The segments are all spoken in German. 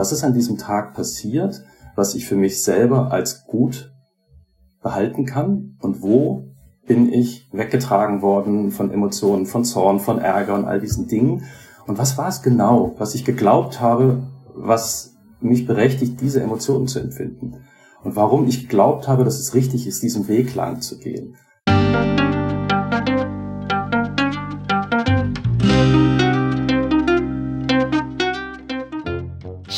Was ist an diesem Tag passiert, was ich für mich selber als gut behalten kann und wo bin ich weggetragen worden von Emotionen, von Zorn, von Ärger und all diesen Dingen. Und was war es genau, was ich geglaubt habe, was mich berechtigt, diese Emotionen zu empfinden? Und warum ich geglaubt habe, dass es richtig ist, diesen Weg lang zu gehen?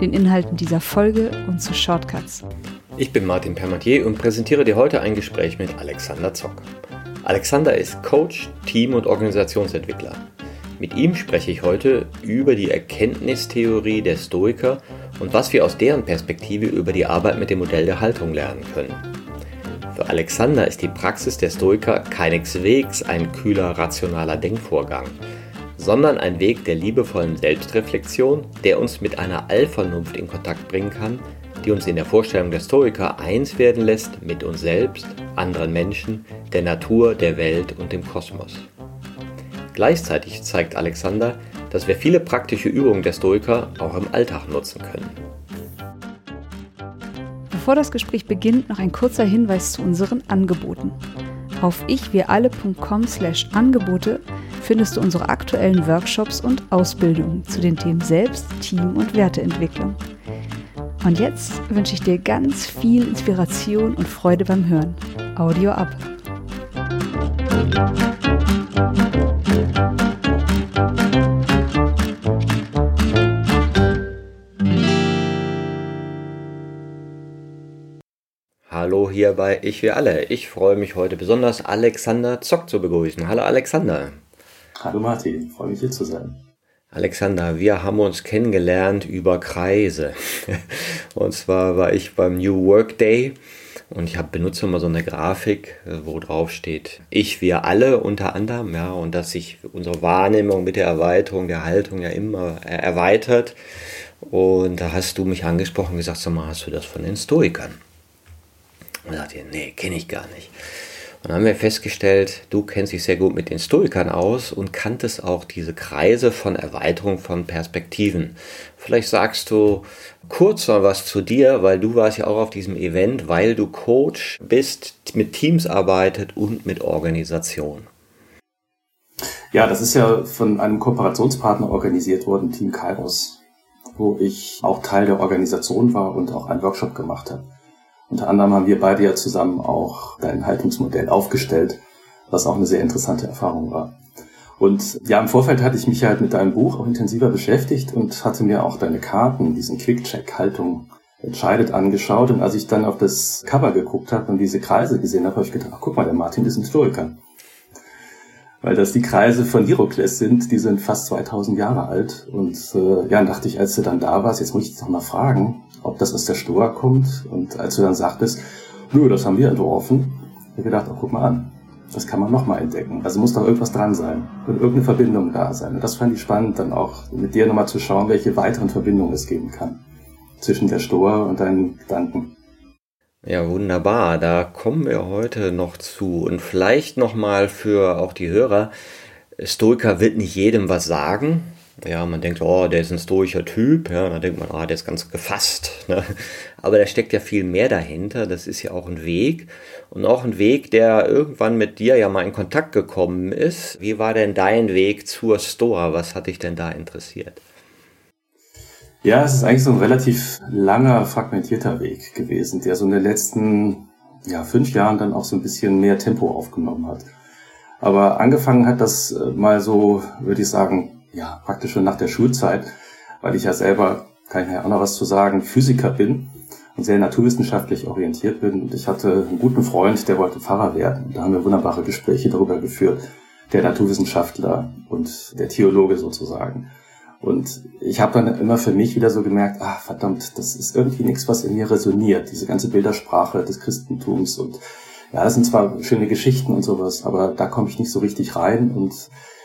den Inhalten dieser Folge und zu Shortcuts. Ich bin Martin Permatier und präsentiere dir heute ein Gespräch mit Alexander Zock. Alexander ist Coach, Team- und Organisationsentwickler. Mit ihm spreche ich heute über die Erkenntnistheorie der Stoiker und was wir aus deren Perspektive über die Arbeit mit dem Modell der Haltung lernen können. Für Alexander ist die Praxis der Stoiker keineswegs ein kühler, rationaler Denkvorgang, sondern ein Weg der liebevollen Selbstreflexion, der uns mit einer Allvernunft in Kontakt bringen kann, die uns in der Vorstellung der Stoiker eins werden lässt mit uns selbst, anderen Menschen, der Natur, der Welt und dem Kosmos. Gleichzeitig zeigt Alexander, dass wir viele praktische Übungen der Stoiker auch im Alltag nutzen können. Bevor das Gespräch beginnt, noch ein kurzer Hinweis zu unseren Angeboten. Auf ichwiralle.com/angebote findest du unsere aktuellen Workshops und Ausbildungen zu den Themen Selbst, Team und Werteentwicklung. Und jetzt wünsche ich dir ganz viel Inspiration und Freude beim Hören. Audio ab. Hallo hier bei Ich wir alle. Ich freue mich heute besonders Alexander Zock zu begrüßen. Hallo Alexander. Hallo Martin, freue mich hier zu sein. Alexander, wir haben uns kennengelernt über Kreise. Und zwar war ich beim New Work Day und ich habe benutze immer so eine Grafik, wo drauf steht, ich, wir alle unter anderem, ja, und dass sich unsere Wahrnehmung mit der Erweiterung der Haltung ja immer erweitert. Und da hast du mich angesprochen und gesagt, sag mal, hast du das von den Stoikern? Und sagte, nee, kenne ich gar nicht. Und dann haben wir festgestellt, du kennst dich sehr gut mit den Stoikern aus und kanntest auch diese Kreise von Erweiterung von Perspektiven. Vielleicht sagst du kurz mal was zu dir, weil du warst ja auch auf diesem Event, weil du Coach bist, mit Teams arbeitet und mit Organisation. Ja, das ist ja von einem Kooperationspartner organisiert worden, Team Kairos, wo ich auch Teil der Organisation war und auch einen Workshop gemacht habe. Unter anderem haben wir beide ja zusammen auch dein Haltungsmodell aufgestellt, was auch eine sehr interessante Erfahrung war. Und ja, im Vorfeld hatte ich mich halt mit deinem Buch auch intensiver beschäftigt und hatte mir auch deine Karten, diesen Quick-Check Haltung entscheidet angeschaut. Und als ich dann auf das Cover geguckt habe und diese Kreise gesehen habe, habe ich gedacht, ach, guck mal, der Martin ist ein Historiker. Weil das die Kreise von Hierokles sind, die sind fast 2000 Jahre alt. Und äh, ja, dachte ich, als du dann da warst, jetzt muss ich dich noch mal fragen, ob das aus der Stoa kommt. Und als du dann sagtest, nö, das haben wir entworfen, habe ich gedacht, oh, guck mal an, das kann man nochmal entdecken. Also muss doch irgendwas dran sein und irgendeine Verbindung da sein. Und das fand ich spannend, dann auch mit dir nochmal zu schauen, welche weiteren Verbindungen es geben kann zwischen der Stoa und deinen Gedanken. Ja, wunderbar. Da kommen wir heute noch zu. Und vielleicht nochmal für auch die Hörer. Stoiker wird nicht jedem was sagen. Ja, man denkt, oh, der ist ein stoischer Typ, ja, dann denkt man, ah, der ist ganz gefasst. Ne? Aber da steckt ja viel mehr dahinter. Das ist ja auch ein Weg und auch ein Weg, der irgendwann mit dir ja mal in Kontakt gekommen ist. Wie war denn dein Weg zur Stoa? Was hat dich denn da interessiert? Ja, es ist eigentlich so ein relativ langer, fragmentierter Weg gewesen, der so in den letzten ja, fünf Jahren dann auch so ein bisschen mehr Tempo aufgenommen hat. Aber angefangen hat das äh, mal so, würde ich sagen, ja, praktisch schon nach der Schulzeit, weil ich ja selber, kann ich ja auch noch was zu sagen, Physiker bin und sehr naturwissenschaftlich orientiert bin. Und ich hatte einen guten Freund, der wollte Pfarrer werden. Da haben wir wunderbare Gespräche darüber geführt, der Naturwissenschaftler und der Theologe sozusagen. Und ich habe dann immer für mich wieder so gemerkt, ah verdammt, das ist irgendwie nichts, was in mir resoniert, diese ganze Bildersprache des Christentums und ja, das sind zwar schöne Geschichten und sowas, aber da komme ich nicht so richtig rein. Und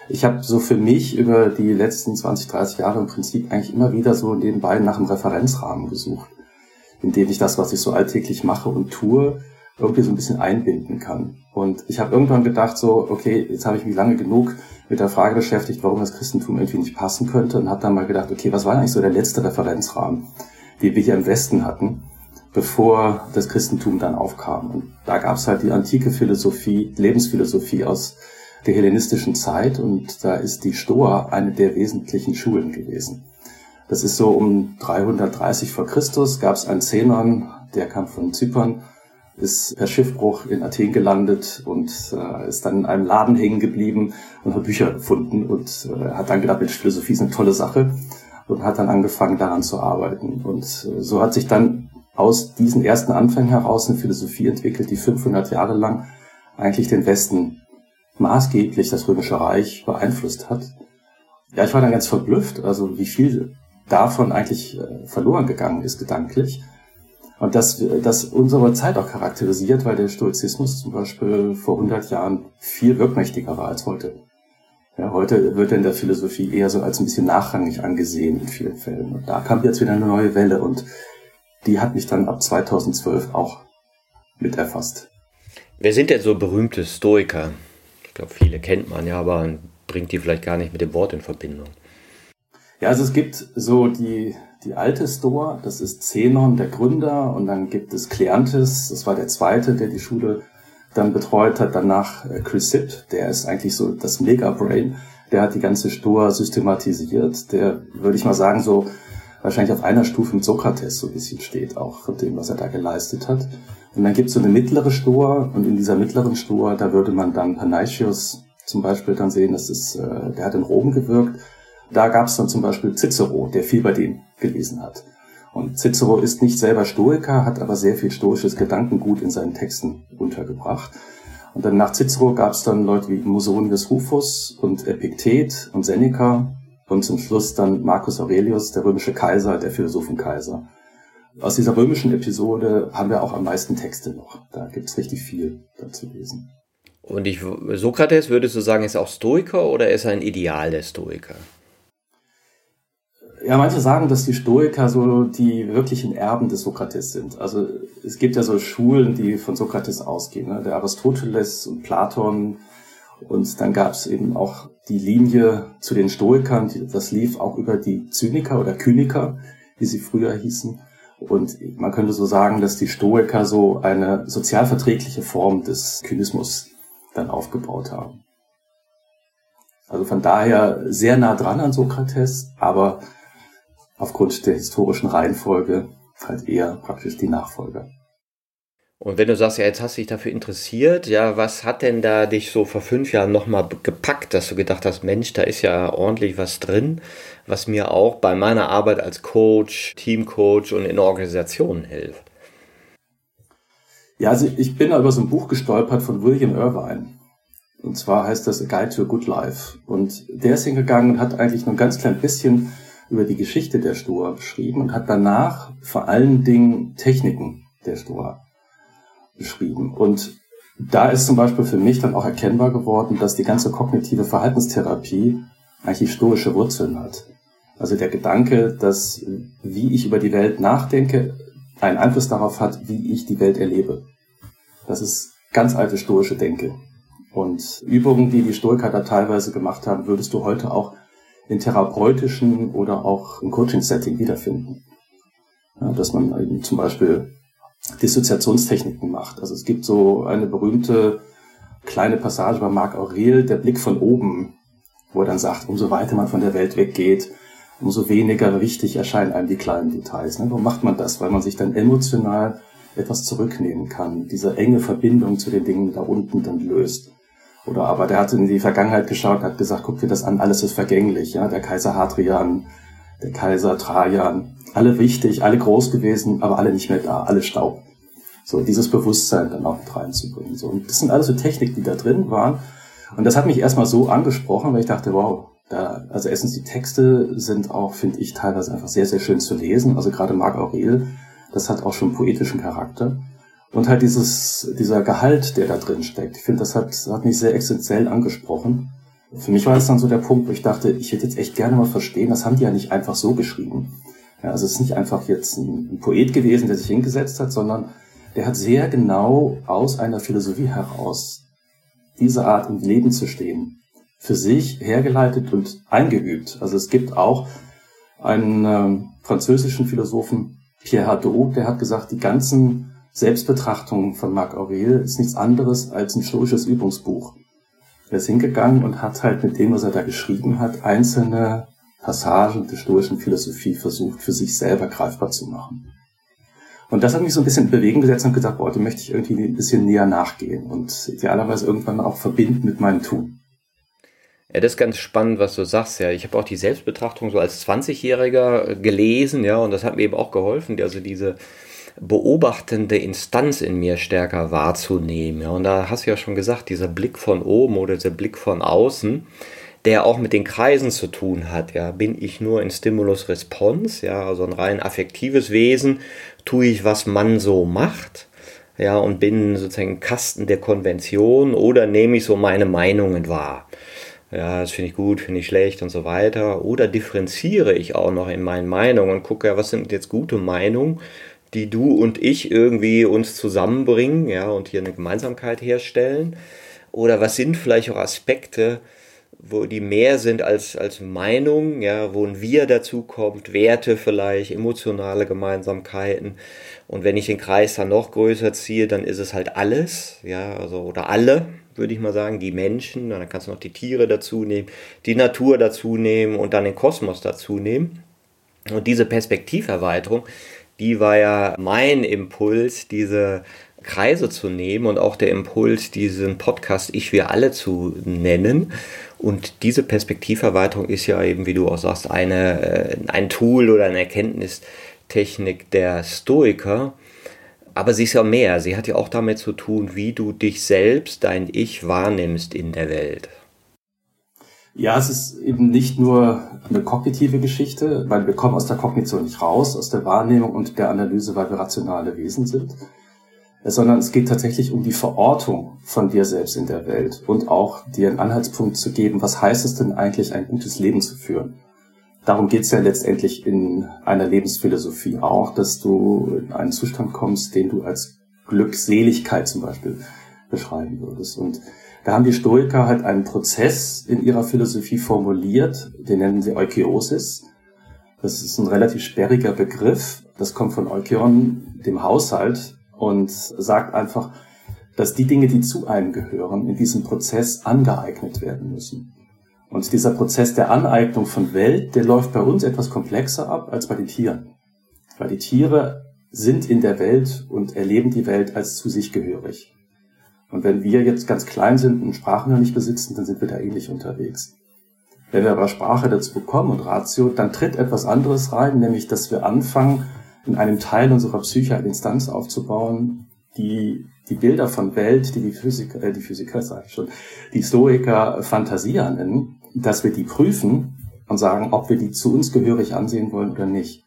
ich habe so für mich über die letzten 20, 30 Jahre im Prinzip eigentlich immer wieder so nebenbei nach einem Referenzrahmen gesucht, in dem ich das, was ich so alltäglich mache und tue, irgendwie so ein bisschen einbinden kann. Und ich habe irgendwann gedacht, so, okay, jetzt habe ich mich lange genug mit der Frage beschäftigt, warum das Christentum irgendwie nicht passen könnte und habe dann mal gedacht, okay, was war eigentlich so der letzte Referenzrahmen, den wir hier im Westen hatten, bevor das Christentum dann aufkam. Und da gab es halt die antike Philosophie, Lebensphilosophie aus der hellenistischen Zeit und da ist die Stoa eine der wesentlichen Schulen gewesen. Das ist so um 330 vor Christus gab es einen Zenon, der kam von Zypern ist per Schiffbruch in Athen gelandet und äh, ist dann in einem Laden hängen geblieben und hat Bücher gefunden und äh, hat dann gedacht, Mensch, Philosophie ist eine tolle Sache und hat dann angefangen daran zu arbeiten. Und äh, so hat sich dann aus diesen ersten Anfängen heraus eine Philosophie entwickelt, die 500 Jahre lang eigentlich den Westen maßgeblich das Römische Reich beeinflusst hat. Ja, ich war dann ganz verblüfft, also wie viel davon eigentlich äh, verloren gegangen ist gedanklich. Und das, das unsere Zeit auch charakterisiert, weil der Stoizismus zum Beispiel vor 100 Jahren viel wirkmächtiger war als heute. Ja, heute wird er in der Philosophie eher so als ein bisschen nachrangig angesehen in vielen Fällen. Und da kam jetzt wieder eine neue Welle und die hat mich dann ab 2012 auch mit erfasst. Wer sind denn so berühmte Stoiker? Ich glaube, viele kennt man ja, aber bringt die vielleicht gar nicht mit dem Wort in Verbindung. Ja, also es gibt so die die alte Stoa, das ist Zenon, der Gründer, und dann gibt es Kleanthis, das war der zweite, der die Schule dann betreut hat, danach äh, Chrysipp, der ist eigentlich so das Mega-Brain, der hat die ganze Stoa systematisiert, der, würde ich mal sagen, so wahrscheinlich auf einer Stufe mit Sokrates so ein bisschen steht, auch von dem, was er da geleistet hat. Und dann gibt es so eine mittlere Stoa, und in dieser mittleren Stoa, da würde man dann Panaitius zum Beispiel dann sehen, das ist, äh, der hat in Rom gewirkt, da gab es dann zum Beispiel Cicero, der viel bei denen gelesen hat. Und Cicero ist nicht selber Stoiker, hat aber sehr viel stoisches Gedankengut in seinen Texten untergebracht. Und dann nach Cicero gab es dann Leute wie Musonius Rufus und Epiktet und Seneca und zum Schluss dann Marcus Aurelius, der römische Kaiser, der Philosophenkaiser. Aus dieser römischen Episode haben wir auch am meisten Texte noch. Da gibt's richtig viel dazu lesen. Und ich, Sokrates, würdest du sagen, ist auch Stoiker oder ist er ein Ideal der Stoiker? Ja, manche sagen, dass die Stoiker so die wirklichen Erben des Sokrates sind. Also es gibt ja so Schulen, die von Sokrates ausgehen. Ne? Der Aristoteles und Platon. Und dann gab es eben auch die Linie zu den Stoikern. Das lief auch über die Zyniker oder Kyniker, wie sie früher hießen. Und man könnte so sagen, dass die Stoiker so eine sozialverträgliche Form des Kynismus dann aufgebaut haben. Also von daher sehr nah dran an Sokrates, aber aufgrund der historischen Reihenfolge halt eher praktisch die Nachfolger. Und wenn du sagst, ja, jetzt hast du dich dafür interessiert, ja, was hat denn da dich so vor fünf Jahren nochmal gepackt, dass du gedacht hast, Mensch, da ist ja ordentlich was drin, was mir auch bei meiner Arbeit als Coach, Teamcoach und in Organisationen hilft? Ja, also ich bin über so ein Buch gestolpert von William Irvine. Und zwar heißt das A Guide to a Good Life. Und der ist hingegangen und hat eigentlich nur ein ganz klein bisschen über die Geschichte der Stoa beschrieben und hat danach vor allen Dingen Techniken der Stoa beschrieben. Und da ist zum Beispiel für mich dann auch erkennbar geworden, dass die ganze kognitive Verhaltenstherapie eigentlich stoische Wurzeln hat. Also der Gedanke, dass wie ich über die Welt nachdenke, einen Einfluss darauf hat, wie ich die Welt erlebe. Das ist ganz alte stoische Denke. Und Übungen, die die Stoiker da teilweise gemacht haben, würdest du heute auch in therapeutischen oder auch im Coaching-Setting wiederfinden. Ja, dass man eben zum Beispiel Dissoziationstechniken macht. Also es gibt so eine berühmte kleine Passage bei Marc Aurel, der Blick von oben, wo er dann sagt, umso weiter man von der Welt weggeht, umso weniger wichtig erscheinen einem die kleinen Details. Ne? Warum macht man das? Weil man sich dann emotional etwas zurücknehmen kann, diese enge Verbindung zu den Dingen da unten dann löst. Oder aber der hat in die Vergangenheit geschaut, hat gesagt, guck dir das an, alles ist vergänglich. Ja, der Kaiser Hadrian, der Kaiser Trajan, alle wichtig, alle groß gewesen, aber alle nicht mehr da, alle Staub. So dieses Bewusstsein dann auch mit reinzubringen. So und das sind alles so Techniken, die da drin waren. Und das hat mich erstmal so angesprochen, weil ich dachte, wow, Da, also erstens die Texte sind auch, finde ich, teilweise einfach sehr, sehr schön zu lesen. Also gerade Marc Aurel, das hat auch schon poetischen Charakter. Und halt dieses, dieser Gehalt, der da drin steckt. Ich finde, das hat, hat mich sehr existenziell angesprochen. Für mich war es dann so der Punkt, wo ich dachte, ich hätte jetzt echt gerne mal verstehen, das haben die ja nicht einfach so geschrieben. Ja, also es ist nicht einfach jetzt ein, ein Poet gewesen, der sich hingesetzt hat, sondern der hat sehr genau aus einer Philosophie heraus diese Art im Leben zu stehen, für sich hergeleitet und eingeübt. Also es gibt auch einen äh, französischen Philosophen, Pierre Hadot, der hat gesagt, die ganzen Selbstbetrachtungen von Marc Aurel ist nichts anderes als ein stoisches Übungsbuch. Er ist hingegangen und hat halt mit dem, was er da geschrieben hat, einzelne Passagen der stoischen Philosophie versucht, für sich selber greifbar zu machen. Und das hat mich so ein bisschen in Bewegung gesetzt und gesagt, boah, dem möchte ich irgendwie ein bisschen näher nachgehen und idealerweise irgendwann auch verbinden mit meinem Tun. Ja, das ist ganz spannend, was du sagst. Ja, ich habe auch die Selbstbetrachtung so als 20-Jähriger gelesen, ja, und das hat mir eben auch geholfen, also diese beobachtende Instanz in mir stärker wahrzunehmen. Und da hast du ja schon gesagt, dieser Blick von oben oder dieser Blick von außen, der auch mit den Kreisen zu tun hat. Ja, bin ich nur in Stimulus-Response, ja, also ein rein affektives Wesen, tue ich, was man so macht, ja, und bin sozusagen Kasten der Konvention oder nehme ich so meine Meinungen wahr. Ja, das finde ich gut, finde ich schlecht und so weiter. Oder differenziere ich auch noch in meinen Meinungen und gucke, ja, was sind jetzt gute Meinungen, die du und ich irgendwie uns zusammenbringen, ja, und hier eine Gemeinsamkeit herstellen. Oder was sind vielleicht auch Aspekte, wo die mehr sind als, als Meinung, ja, wo ein Wir dazu kommt, Werte vielleicht, emotionale Gemeinsamkeiten. Und wenn ich den Kreis dann noch größer ziehe, dann ist es halt alles, ja, also, oder alle, würde ich mal sagen, die Menschen, dann kannst du noch die Tiere dazu nehmen, die Natur dazu nehmen und dann den Kosmos dazu nehmen. Und diese Perspektiverweiterung, die war ja mein Impuls, diese Kreise zu nehmen und auch der Impuls, diesen Podcast Ich wir alle zu nennen. Und diese Perspektiverweiterung ist ja eben, wie du auch sagst, eine, äh, ein Tool oder eine Erkenntnistechnik der Stoiker. Aber sie ist ja mehr. Sie hat ja auch damit zu tun, wie du dich selbst, dein Ich wahrnimmst in der Welt. Ja, es ist eben nicht nur eine kognitive Geschichte, weil wir kommen aus der Kognition nicht raus, aus der Wahrnehmung und der Analyse, weil wir rationale Wesen sind, sondern es geht tatsächlich um die Verortung von dir selbst in der Welt und auch dir einen Anhaltspunkt zu geben, was heißt es denn eigentlich, ein gutes Leben zu führen. Darum geht es ja letztendlich in einer Lebensphilosophie auch, dass du in einen Zustand kommst, den du als Glückseligkeit zum Beispiel beschreiben würdest. Und da haben die Stoiker halt einen Prozess in ihrer Philosophie formuliert, den nennen sie Eukeosis. Das ist ein relativ sperriger Begriff. Das kommt von Eukeon, dem Haushalt, und sagt einfach, dass die Dinge, die zu einem gehören, in diesem Prozess angeeignet werden müssen. Und dieser Prozess der Aneignung von Welt, der läuft bei uns etwas komplexer ab als bei den Tieren. Weil die Tiere sind in der Welt und erleben die Welt als zu sich gehörig. Und wenn wir jetzt ganz klein sind und Sprache noch nicht besitzen, dann sind wir da ähnlich unterwegs. Wenn wir aber Sprache dazu bekommen und Ratio, dann tritt etwas anderes rein, nämlich dass wir anfangen, in einem Teil unserer Psyche eine Instanz aufzubauen, die die Bilder von Welt, die die Physiker, äh, die Physiker sage ich schon, die Stoiker Fantasia nennen, dass wir die prüfen und sagen, ob wir die zu uns gehörig ansehen wollen oder nicht.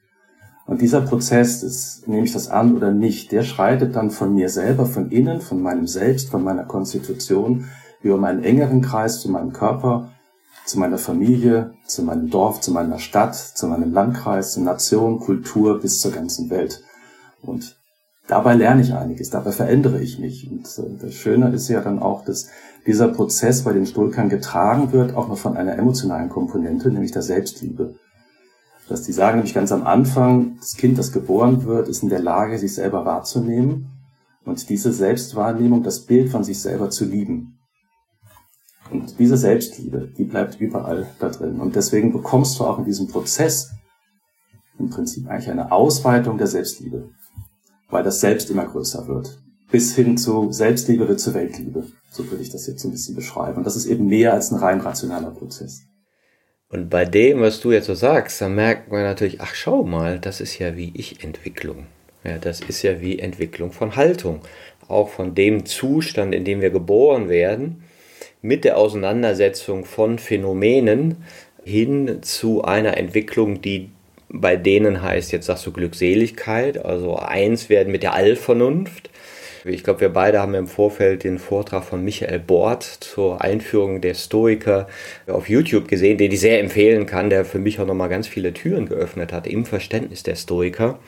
Und dieser Prozess, ist, nehme ich das an oder nicht, der schreitet dann von mir selber, von innen, von meinem Selbst, von meiner Konstitution, über meinen engeren Kreis zu meinem Körper, zu meiner Familie, zu meinem Dorf, zu meiner Stadt, zu meinem Landkreis, zur Nation, Kultur bis zur ganzen Welt. Und dabei lerne ich einiges, dabei verändere ich mich. Und äh, das Schöne ist ja dann auch, dass dieser Prozess bei den Stoikern getragen wird, auch noch von einer emotionalen Komponente, nämlich der Selbstliebe. Dass die sagen nämlich ganz am Anfang, das Kind, das geboren wird, ist in der Lage, sich selber wahrzunehmen und diese Selbstwahrnehmung, das Bild von sich selber zu lieben. Und diese Selbstliebe, die bleibt überall da drin. Und deswegen bekommst du auch in diesem Prozess im Prinzip eigentlich eine Ausweitung der Selbstliebe, weil das Selbst immer größer wird. Bis hin zu Selbstliebe wird zur Weltliebe. So würde ich das jetzt ein bisschen beschreiben. Und das ist eben mehr als ein rein rationaler Prozess. Und bei dem, was du jetzt so sagst, da merkt man natürlich, ach schau mal, das ist ja wie Ich-Entwicklung. Ja, das ist ja wie Entwicklung von Haltung. Auch von dem Zustand, in dem wir geboren werden, mit der Auseinandersetzung von Phänomenen, hin zu einer Entwicklung, die bei denen heißt, jetzt sagst du Glückseligkeit, also eins werden mit der Allvernunft. Ich glaube, wir beide haben im Vorfeld den Vortrag von Michael Bort zur Einführung der Stoiker auf YouTube gesehen, den ich sehr empfehlen kann, der für mich auch nochmal ganz viele Türen geöffnet hat im Verständnis der Stoiker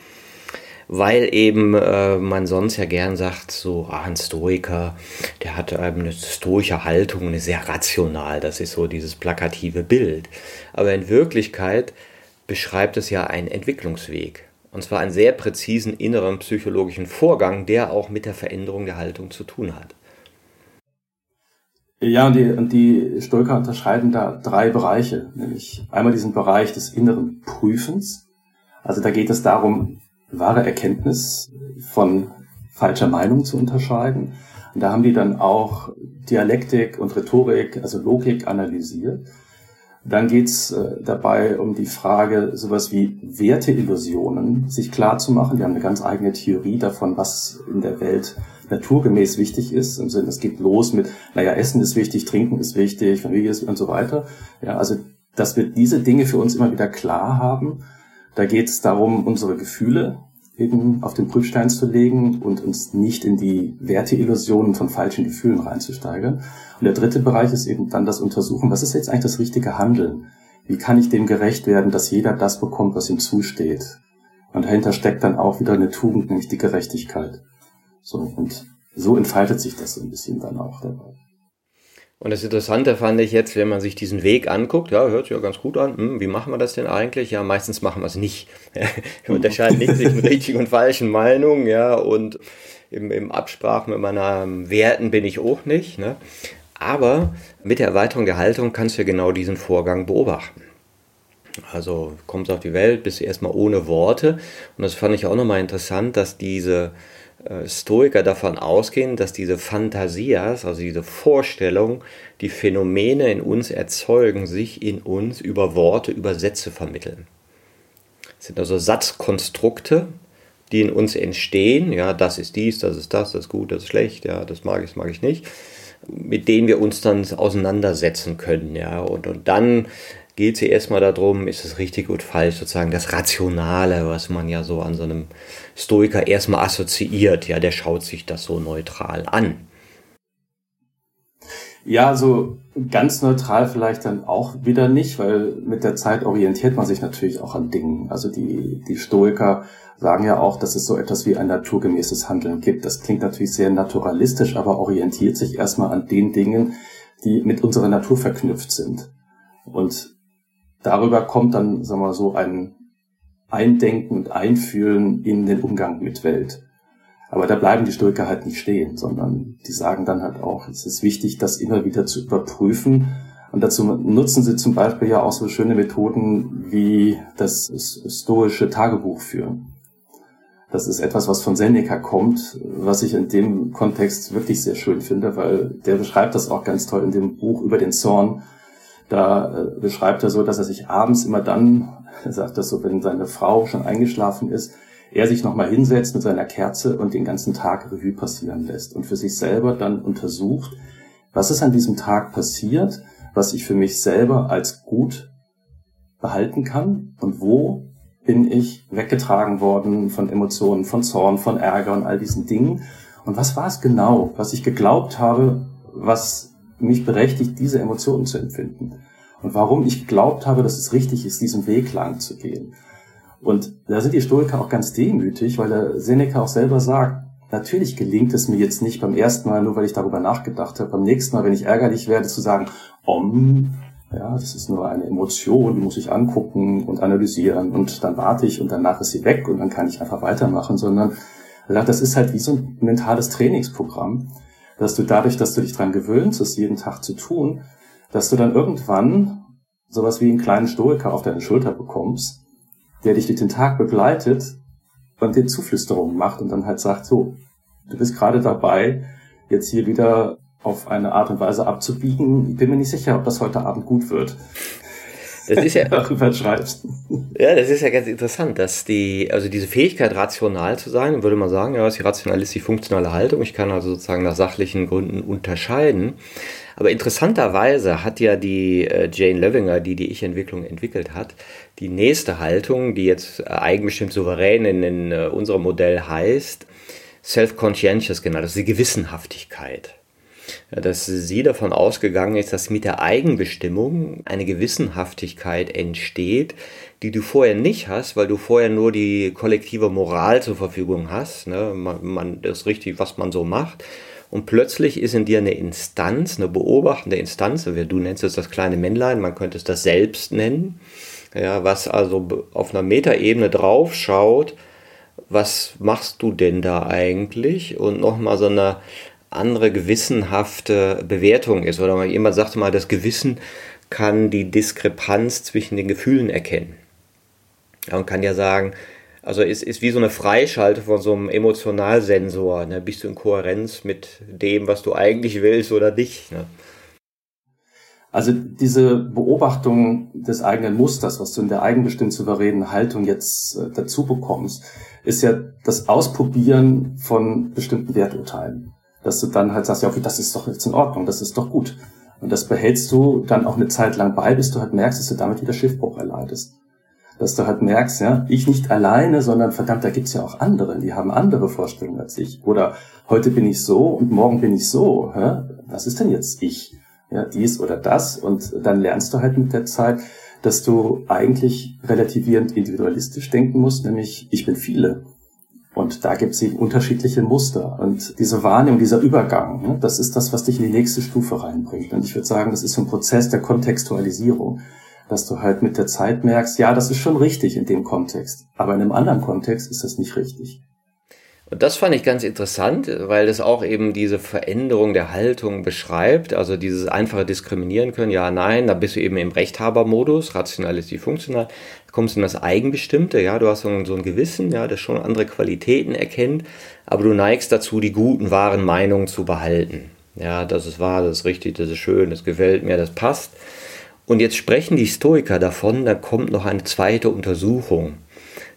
weil eben äh, man sonst ja gern sagt, so ah, ein Stoiker, der hat ähm, eine stoische Haltung, eine sehr rational, das ist so dieses plakative Bild. Aber in Wirklichkeit beschreibt es ja einen Entwicklungsweg. Und zwar einen sehr präzisen inneren psychologischen Vorgang, der auch mit der Veränderung der Haltung zu tun hat. Ja, und die, und die Stoiker unterscheiden da drei Bereiche, nämlich einmal diesen Bereich des inneren Prüfens. Also da geht es darum, wahre Erkenntnis von falscher Meinung zu unterscheiden. Und da haben die dann auch Dialektik und Rhetorik, also Logik analysiert. Dann geht's äh, dabei um die Frage, sowas wie Werteillusionen sich klar zu machen. Die haben eine ganz eigene Theorie davon, was in der Welt naturgemäß wichtig ist. Im Sinne, es geht los mit, naja, Essen ist wichtig, Trinken ist wichtig, Familie ist und so weiter. Ja, also, dass wir diese Dinge für uns immer wieder klar haben da geht es darum, unsere Gefühle eben auf den Prüfstein zu legen und uns nicht in die Werteillusionen von falschen Gefühlen reinzusteigern. Und der dritte Bereich ist eben dann das Untersuchen, was ist jetzt eigentlich das richtige Handeln? Wie kann ich dem gerecht werden, dass jeder das bekommt, was ihm zusteht? Und dahinter steckt dann auch wieder eine Tugend, nämlich die Gerechtigkeit. So, und so entfaltet sich das so ein bisschen dann auch dabei. Und das Interessante fand ich jetzt, wenn man sich diesen Weg anguckt, ja, hört sich ja ganz gut an. Hm, wie machen wir das denn eigentlich? Ja, meistens machen wir es nicht. wir unterscheiden nicht zwischen richtigen und falschen Meinungen, ja, und im, im Absprachen mit meinen Werten bin ich auch nicht. Ne? Aber mit der Erweiterung der Haltung kannst du ja genau diesen Vorgang beobachten. Also kommst auf die Welt, bist du erstmal ohne Worte. Und das fand ich auch nochmal interessant, dass diese Stoiker davon ausgehen, dass diese Phantasias, also diese Vorstellung, die Phänomene in uns erzeugen, sich in uns über Worte, über Sätze vermitteln. Das sind also Satzkonstrukte, die in uns entstehen. Ja, das ist dies, das ist das, das ist gut, das ist schlecht, ja, das mag ich, das mag ich nicht. Mit denen wir uns dann auseinandersetzen können, ja, und, und dann geht es hier erstmal darum, ist es richtig oder falsch, sozusagen das Rationale, was man ja so an so einem Stoiker erstmal assoziiert. Ja, der schaut sich das so neutral an. Ja, so ganz neutral vielleicht dann auch wieder nicht, weil mit der Zeit orientiert man sich natürlich auch an Dingen. Also die, die Stoiker sagen ja auch, dass es so etwas wie ein naturgemäßes Handeln gibt. Das klingt natürlich sehr naturalistisch, aber orientiert sich erstmal an den Dingen, die mit unserer Natur verknüpft sind. Und darüber kommt dann, sagen wir mal, so ein Eindenken und Einfühlen in den Umgang mit Welt. Aber da bleiben die Stoiker halt nicht stehen, sondern die sagen dann halt auch, es ist wichtig, das immer wieder zu überprüfen. Und dazu nutzen sie zum Beispiel ja auch so schöne Methoden wie das stoische Tagebuch führen. Das ist etwas, was von Seneca kommt, was ich in dem Kontext wirklich sehr schön finde, weil der beschreibt das auch ganz toll in dem Buch über den Zorn, da äh, beschreibt er so, dass er sich abends immer dann, er sagt das so, wenn seine Frau schon eingeschlafen ist, er sich nochmal hinsetzt mit seiner Kerze und den ganzen Tag Revue passieren lässt und für sich selber dann untersucht, was ist an diesem Tag passiert, was ich für mich selber als gut behalten kann und wo bin ich weggetragen worden von Emotionen, von Zorn, von Ärger und all diesen Dingen. Und was war es genau, was ich geglaubt habe, was mich berechtigt, diese Emotionen zu empfinden. Und warum ich geglaubt habe, dass es richtig ist, diesen Weg lang zu gehen. Und da sind die Stoiker auch ganz demütig, weil der Seneca auch selber sagt, natürlich gelingt es mir jetzt nicht beim ersten Mal, nur weil ich darüber nachgedacht habe, beim nächsten Mal, wenn ich ärgerlich werde, zu sagen, om, ja, das ist nur eine Emotion, muss ich angucken und analysieren und dann warte ich und danach ist sie weg und dann kann ich einfach weitermachen, sondern das ist halt wie so ein mentales Trainingsprogramm dass du dadurch, dass du dich dran gewöhnst, es jeden Tag zu tun, dass du dann irgendwann sowas wie einen kleinen Stoiker auf deine Schulter bekommst, der dich durch den Tag begleitet und dir Zuflüsterungen macht und dann halt sagt, so, du bist gerade dabei, jetzt hier wieder auf eine Art und Weise abzubiegen. Ich bin mir nicht sicher, ob das heute Abend gut wird. Das ist ja, darüber schreibst. Ja, das ist ja ganz interessant, dass die, also diese Fähigkeit, rational zu sein, würde man sagen, ja, ist die rationalistische funktionale Haltung. Ich kann also sozusagen nach sachlichen Gründen unterscheiden. Aber interessanterweise hat ja die äh, Jane Levinger, die die Ich-Entwicklung entwickelt hat, die nächste Haltung, die jetzt äh, eigenbestimmt souverän in, in äh, unserem Modell heißt, Self-Conscientious genannt, also die Gewissenhaftigkeit. Ja, dass sie davon ausgegangen ist, dass mit der Eigenbestimmung eine Gewissenhaftigkeit entsteht, die du vorher nicht hast, weil du vorher nur die kollektive Moral zur Verfügung hast. Ne? Man, man, das ist richtig, was man so macht. Und plötzlich ist in dir eine Instanz, eine beobachtende Instanz, du nennst es das kleine Männlein, man könnte es das Selbst nennen, ja, was also auf einer Metaebene draufschaut, was machst du denn da eigentlich? Und nochmal so eine andere gewissenhafte Bewertung ist. Oder jemand sagte mal, das Gewissen kann die Diskrepanz zwischen den Gefühlen erkennen. Ja, und kann ja sagen, also ist, ist wie so eine Freischalte von so einem Emotionalsensor. Ne? Bist du in Kohärenz mit dem, was du eigentlich willst oder nicht? Ne? Also diese Beobachtung des eigenen Musters, was du in der eigenbestimmt souveränen Haltung jetzt äh, dazu bekommst, ist ja das Ausprobieren von bestimmten Werturteilen. Dass du dann halt sagst, ja, okay, das ist doch jetzt in Ordnung, das ist doch gut. Und das behältst du dann auch eine Zeit lang bei, bis du halt merkst, dass du damit wieder Schiffbruch erleidest. Dass du halt merkst, ja, ich nicht alleine, sondern verdammt, da gibt's ja auch andere, die haben andere Vorstellungen als ich. Oder heute bin ich so und morgen bin ich so. Hä? Was ist denn jetzt ich? ja, dies oder das. Und dann lernst du halt mit der Zeit, dass du eigentlich relativierend individualistisch denken musst, nämlich ich bin viele. Und da gibt es eben unterschiedliche Muster. Und diese Wahrnehmung, dieser Übergang, ne, das ist das, was dich in die nächste Stufe reinbringt. Und ich würde sagen, das ist so ein Prozess der Kontextualisierung, dass du halt mit der Zeit merkst, ja, das ist schon richtig in dem Kontext, aber in einem anderen Kontext ist das nicht richtig. Und das fand ich ganz interessant, weil das auch eben diese Veränderung der Haltung beschreibt. Also dieses einfache Diskriminieren können, ja, nein, da bist du eben im Rechthabermodus, rational ist die funktional, kommst in das Eigenbestimmte, ja, du hast so ein, so ein Gewissen, ja, das schon andere Qualitäten erkennt, aber du neigst dazu, die guten, wahren Meinungen zu behalten. Ja, das ist wahr, das ist richtig, das ist schön, das gefällt mir, das passt. Und jetzt sprechen die Stoiker davon, da kommt noch eine zweite Untersuchung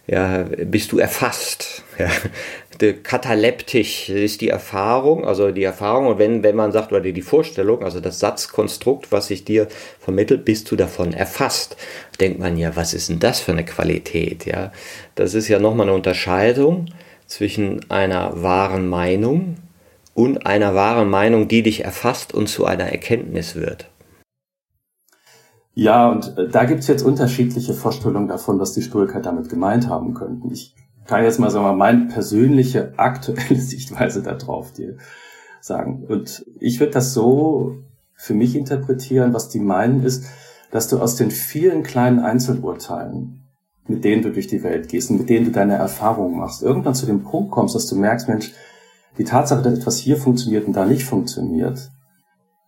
ja, bist du erfasst. Ja. Kataleptisch ist die Erfahrung, also die Erfahrung, und wenn, wenn man sagt, oder die Vorstellung, also das Satzkonstrukt, was sich dir vermittelt, bist du davon erfasst. Denkt man ja, was ist denn das für eine Qualität? Ja, das ist ja nochmal eine Unterscheidung zwischen einer wahren Meinung und einer wahren Meinung, die dich erfasst und zu einer Erkenntnis wird. Ja, und äh, da gibt's jetzt unterschiedliche Vorstellungen davon, was die Stoiker damit gemeint haben könnten. Ich kann jetzt mal sagen, mal meine persönliche aktuelle Sichtweise darauf dir sagen. Und ich würde das so für mich interpretieren, was die meinen ist, dass du aus den vielen kleinen Einzelurteilen, mit denen du durch die Welt gehst und mit denen du deine Erfahrungen machst, irgendwann zu dem Punkt kommst, dass du merkst, Mensch, die Tatsache, dass etwas hier funktioniert und da nicht funktioniert,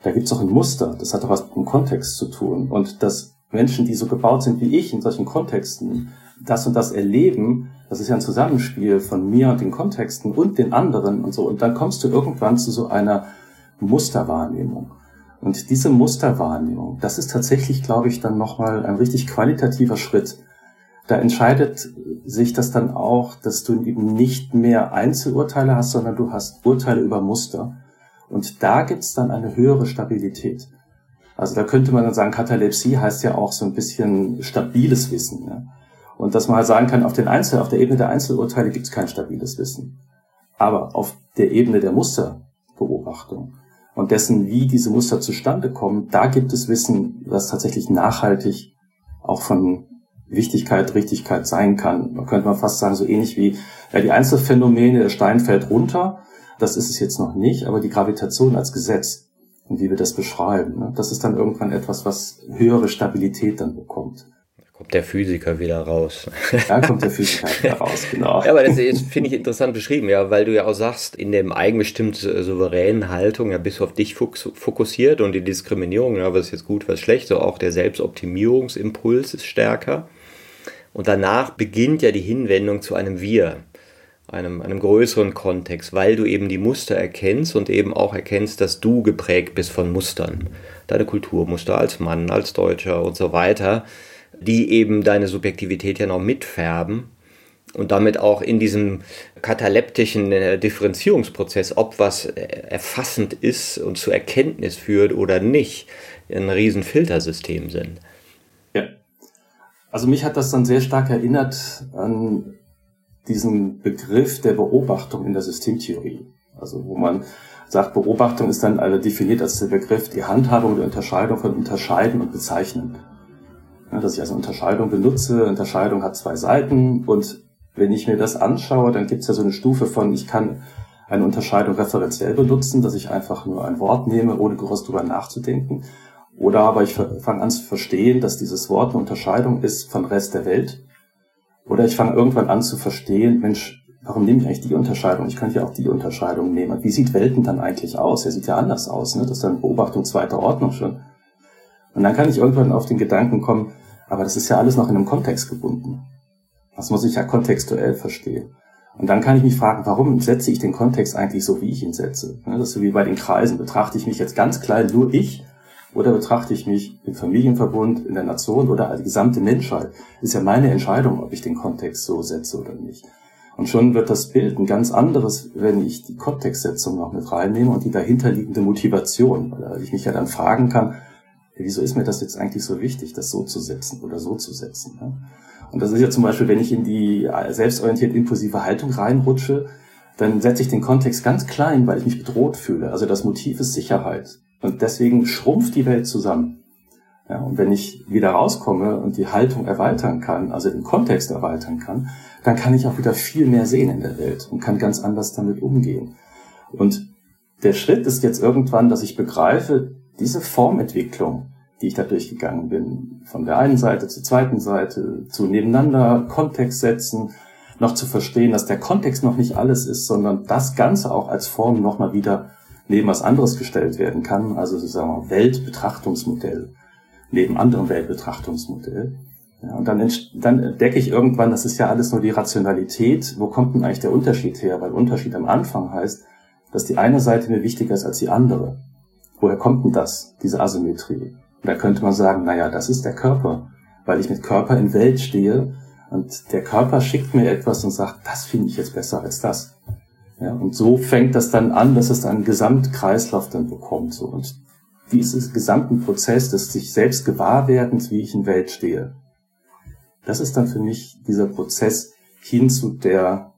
da gibt's auch ein Muster, das hat auch was mit dem Kontext zu tun. Und dass Menschen, die so gebaut sind wie ich in solchen Kontexten, das und das erleben, das ist ja ein Zusammenspiel von mir und den Kontexten und den anderen und so. Und dann kommst du irgendwann zu so einer Musterwahrnehmung. Und diese Musterwahrnehmung, das ist tatsächlich, glaube ich, dann nochmal ein richtig qualitativer Schritt. Da entscheidet sich das dann auch, dass du eben nicht mehr Einzelurteile hast, sondern du hast Urteile über Muster. Und da gibt's dann eine höhere Stabilität. Also da könnte man dann sagen, Katalepsie heißt ja auch so ein bisschen stabiles Wissen. Ja? Und dass man halt sagen kann, auf, den Einzel, auf der Ebene der Einzelurteile gibt's kein stabiles Wissen. Aber auf der Ebene der Musterbeobachtung und dessen, wie diese Muster zustande kommen, da gibt es Wissen, das tatsächlich nachhaltig auch von Wichtigkeit, Richtigkeit sein kann. Man könnte man fast sagen, so ähnlich wie ja, die Einzelfänomene, der Stein fällt runter das ist es jetzt noch nicht, aber die Gravitation als Gesetz und wie wir das beschreiben, ne, das ist dann irgendwann etwas, was höhere Stabilität dann bekommt. Kommt der Physiker wieder raus. Da kommt der Physiker wieder raus, genau. Ja, aber das finde ich interessant beschrieben, ja, weil du ja auch sagst, in dem eigenbestimmt souveränen Haltung, ja, bist du auf dich fokussiert und die Diskriminierung, ja, was ist jetzt gut, was ist schlecht, so auch der Selbstoptimierungsimpuls ist stärker. Und danach beginnt ja die Hinwendung zu einem Wir einem, einem größeren Kontext, weil du eben die Muster erkennst und eben auch erkennst, dass du geprägt bist von Mustern. Deine Kulturmuster als Mann, als Deutscher und so weiter, die eben deine Subjektivität ja noch mitfärben. und damit auch in diesem kataleptischen äh, Differenzierungsprozess, ob was äh, erfassend ist und zur Erkenntnis führt oder nicht, ein Riesenfiltersystem sind. Ja. Also mich hat das dann sehr stark erinnert an diesen Begriff der Beobachtung in der Systemtheorie. Also wo man sagt, Beobachtung ist dann also definiert als der Begriff die Handhabung der Unterscheidung von Unterscheiden und Bezeichnen. Ja, dass ich also Unterscheidung benutze. Unterscheidung hat zwei Seiten und wenn ich mir das anschaue, dann gibt es ja so eine Stufe von, ich kann eine Unterscheidung referenziell benutzen, dass ich einfach nur ein Wort nehme, ohne groß drüber nachzudenken. Oder aber ich fange an zu verstehen, dass dieses Wort eine Unterscheidung ist von Rest der Welt. Oder ich fange irgendwann an zu verstehen, Mensch, warum nehme ich eigentlich die Unterscheidung? Ich könnte ja auch die Unterscheidung nehmen. Wie sieht Welten dann eigentlich aus? Er sieht ja anders aus. Ne? Das ist dann Beobachtung zweiter Ordnung schon. Und dann kann ich irgendwann auf den Gedanken kommen, aber das ist ja alles noch in einem Kontext gebunden. Das muss ich ja kontextuell verstehen. Und dann kann ich mich fragen, warum setze ich den Kontext eigentlich so, wie ich ihn setze? Das ist so wie bei den Kreisen. Betrachte ich mich jetzt ganz klein nur ich oder betrachte ich mich im Familienverbund, in der Nation oder als gesamte Menschheit? Ist ja meine Entscheidung, ob ich den Kontext so setze oder nicht. Und schon wird das Bild ein ganz anderes, wenn ich die Kontextsetzung noch mit reinnehme und die dahinterliegende Motivation, weil ich mich ja dann fragen kann, wieso ist mir das jetzt eigentlich so wichtig, das so zu setzen oder so zu setzen? Und das ist ja zum Beispiel, wenn ich in die selbstorientiert impulsive Haltung reinrutsche, dann setze ich den Kontext ganz klein, weil ich mich bedroht fühle. Also das Motiv ist Sicherheit. Und deswegen schrumpft die Welt zusammen. Ja, und wenn ich wieder rauskomme und die Haltung erweitern kann, also den Kontext erweitern kann, dann kann ich auch wieder viel mehr sehen in der Welt und kann ganz anders damit umgehen. Und der Schritt ist jetzt irgendwann, dass ich begreife, diese Formentwicklung, die ich da durchgegangen bin. Von der einen Seite zur zweiten Seite, zu nebeneinander Kontext setzen, noch zu verstehen, dass der Kontext noch nicht alles ist, sondern das Ganze auch als Form nochmal wieder neben was anderes gestellt werden kann, also sozusagen Weltbetrachtungsmodell, neben anderem Weltbetrachtungsmodell. Ja, und dann, dann entdecke ich irgendwann, das ist ja alles nur die Rationalität. Wo kommt denn eigentlich der Unterschied her? Weil Unterschied am Anfang heißt, dass die eine Seite mir wichtiger ist als die andere. Woher kommt denn das, diese Asymmetrie? Da könnte man sagen, naja, das ist der Körper, weil ich mit Körper in Welt stehe und der Körper schickt mir etwas und sagt, das finde ich jetzt besser als das. Ja, und so fängt das dann an, dass es einen Gesamtkreislauf dann bekommt. So. Und dieses gesamten Prozess des sich selbst Gewahrwerdens, wie ich in Welt stehe, das ist dann für mich dieser Prozess hin zu der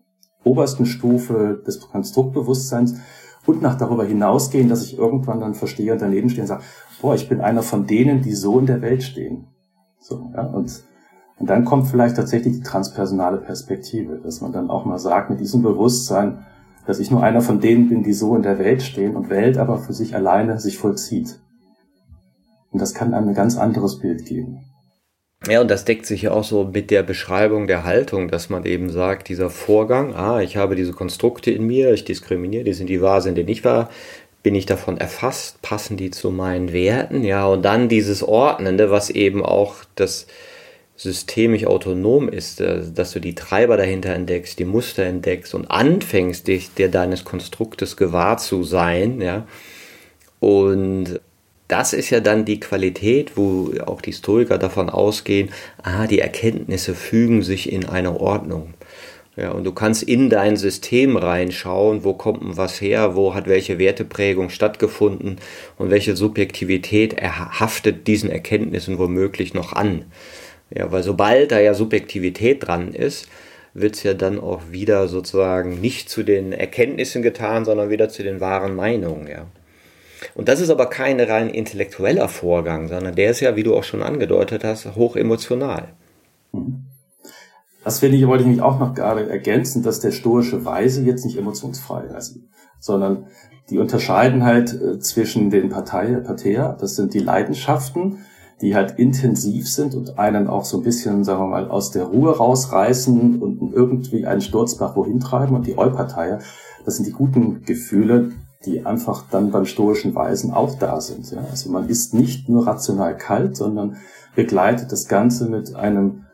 obersten Stufe des Konstruktbewusstseins und nach darüber hinausgehen, dass ich irgendwann dann verstehe und daneben stehe und sage, boah, ich bin einer von denen, die so in der Welt stehen. So, ja, und, und dann kommt vielleicht tatsächlich die transpersonale Perspektive, dass man dann auch mal sagt, mit diesem Bewusstsein, dass ich nur einer von denen bin, die so in der Welt stehen und Welt aber für sich alleine sich vollzieht. Und das kann einem ein ganz anderes Bild geben. Ja, und das deckt sich ja auch so mit der Beschreibung der Haltung, dass man eben sagt, dieser Vorgang, ah, ich habe diese Konstrukte in mir, ich diskriminiere, die sind die wahr, sind die nicht wahr, bin ich davon erfasst, passen die zu meinen Werten, ja, und dann dieses Ordnende, was eben auch das systemisch autonom ist, äh, dass du die Treiber dahinter entdeckst, die Muster entdeckst und anfängst, dich dir deines Konstruktes gewahr zu sein, ja, und das ist ja dann die Qualität, wo auch die Stoiker davon ausgehen, ah, die Erkenntnisse fügen sich in eine Ordnung. Ja, und du kannst in dein System reinschauen, wo kommt denn was her, wo hat welche Werteprägung stattgefunden und welche Subjektivität haftet diesen Erkenntnissen womöglich noch an. Ja, weil sobald da ja Subjektivität dran ist, wird es ja dann auch wieder sozusagen nicht zu den Erkenntnissen getan, sondern wieder zu den wahren Meinungen, ja. Und das ist aber kein rein intellektueller Vorgang, sondern der ist ja, wie du auch schon angedeutet hast, hoch emotional. Das finde ich, wollte ich mich auch noch gerade ergänzen, dass der stoische Weise jetzt nicht emotionsfrei ist, sondern die unterscheiden halt äh, zwischen den Partei, Parteia, das sind die Leidenschaften, die halt intensiv sind und einen auch so ein bisschen, sagen wir mal, aus der Ruhe rausreißen und irgendwie einen Sturzbach wohin treiben und die Euparteia, das sind die guten Gefühle, die einfach dann beim stoischen Weisen auch da sind. Ja? Also man ist nicht nur rational kalt, sondern begleitet das Ganze mit einem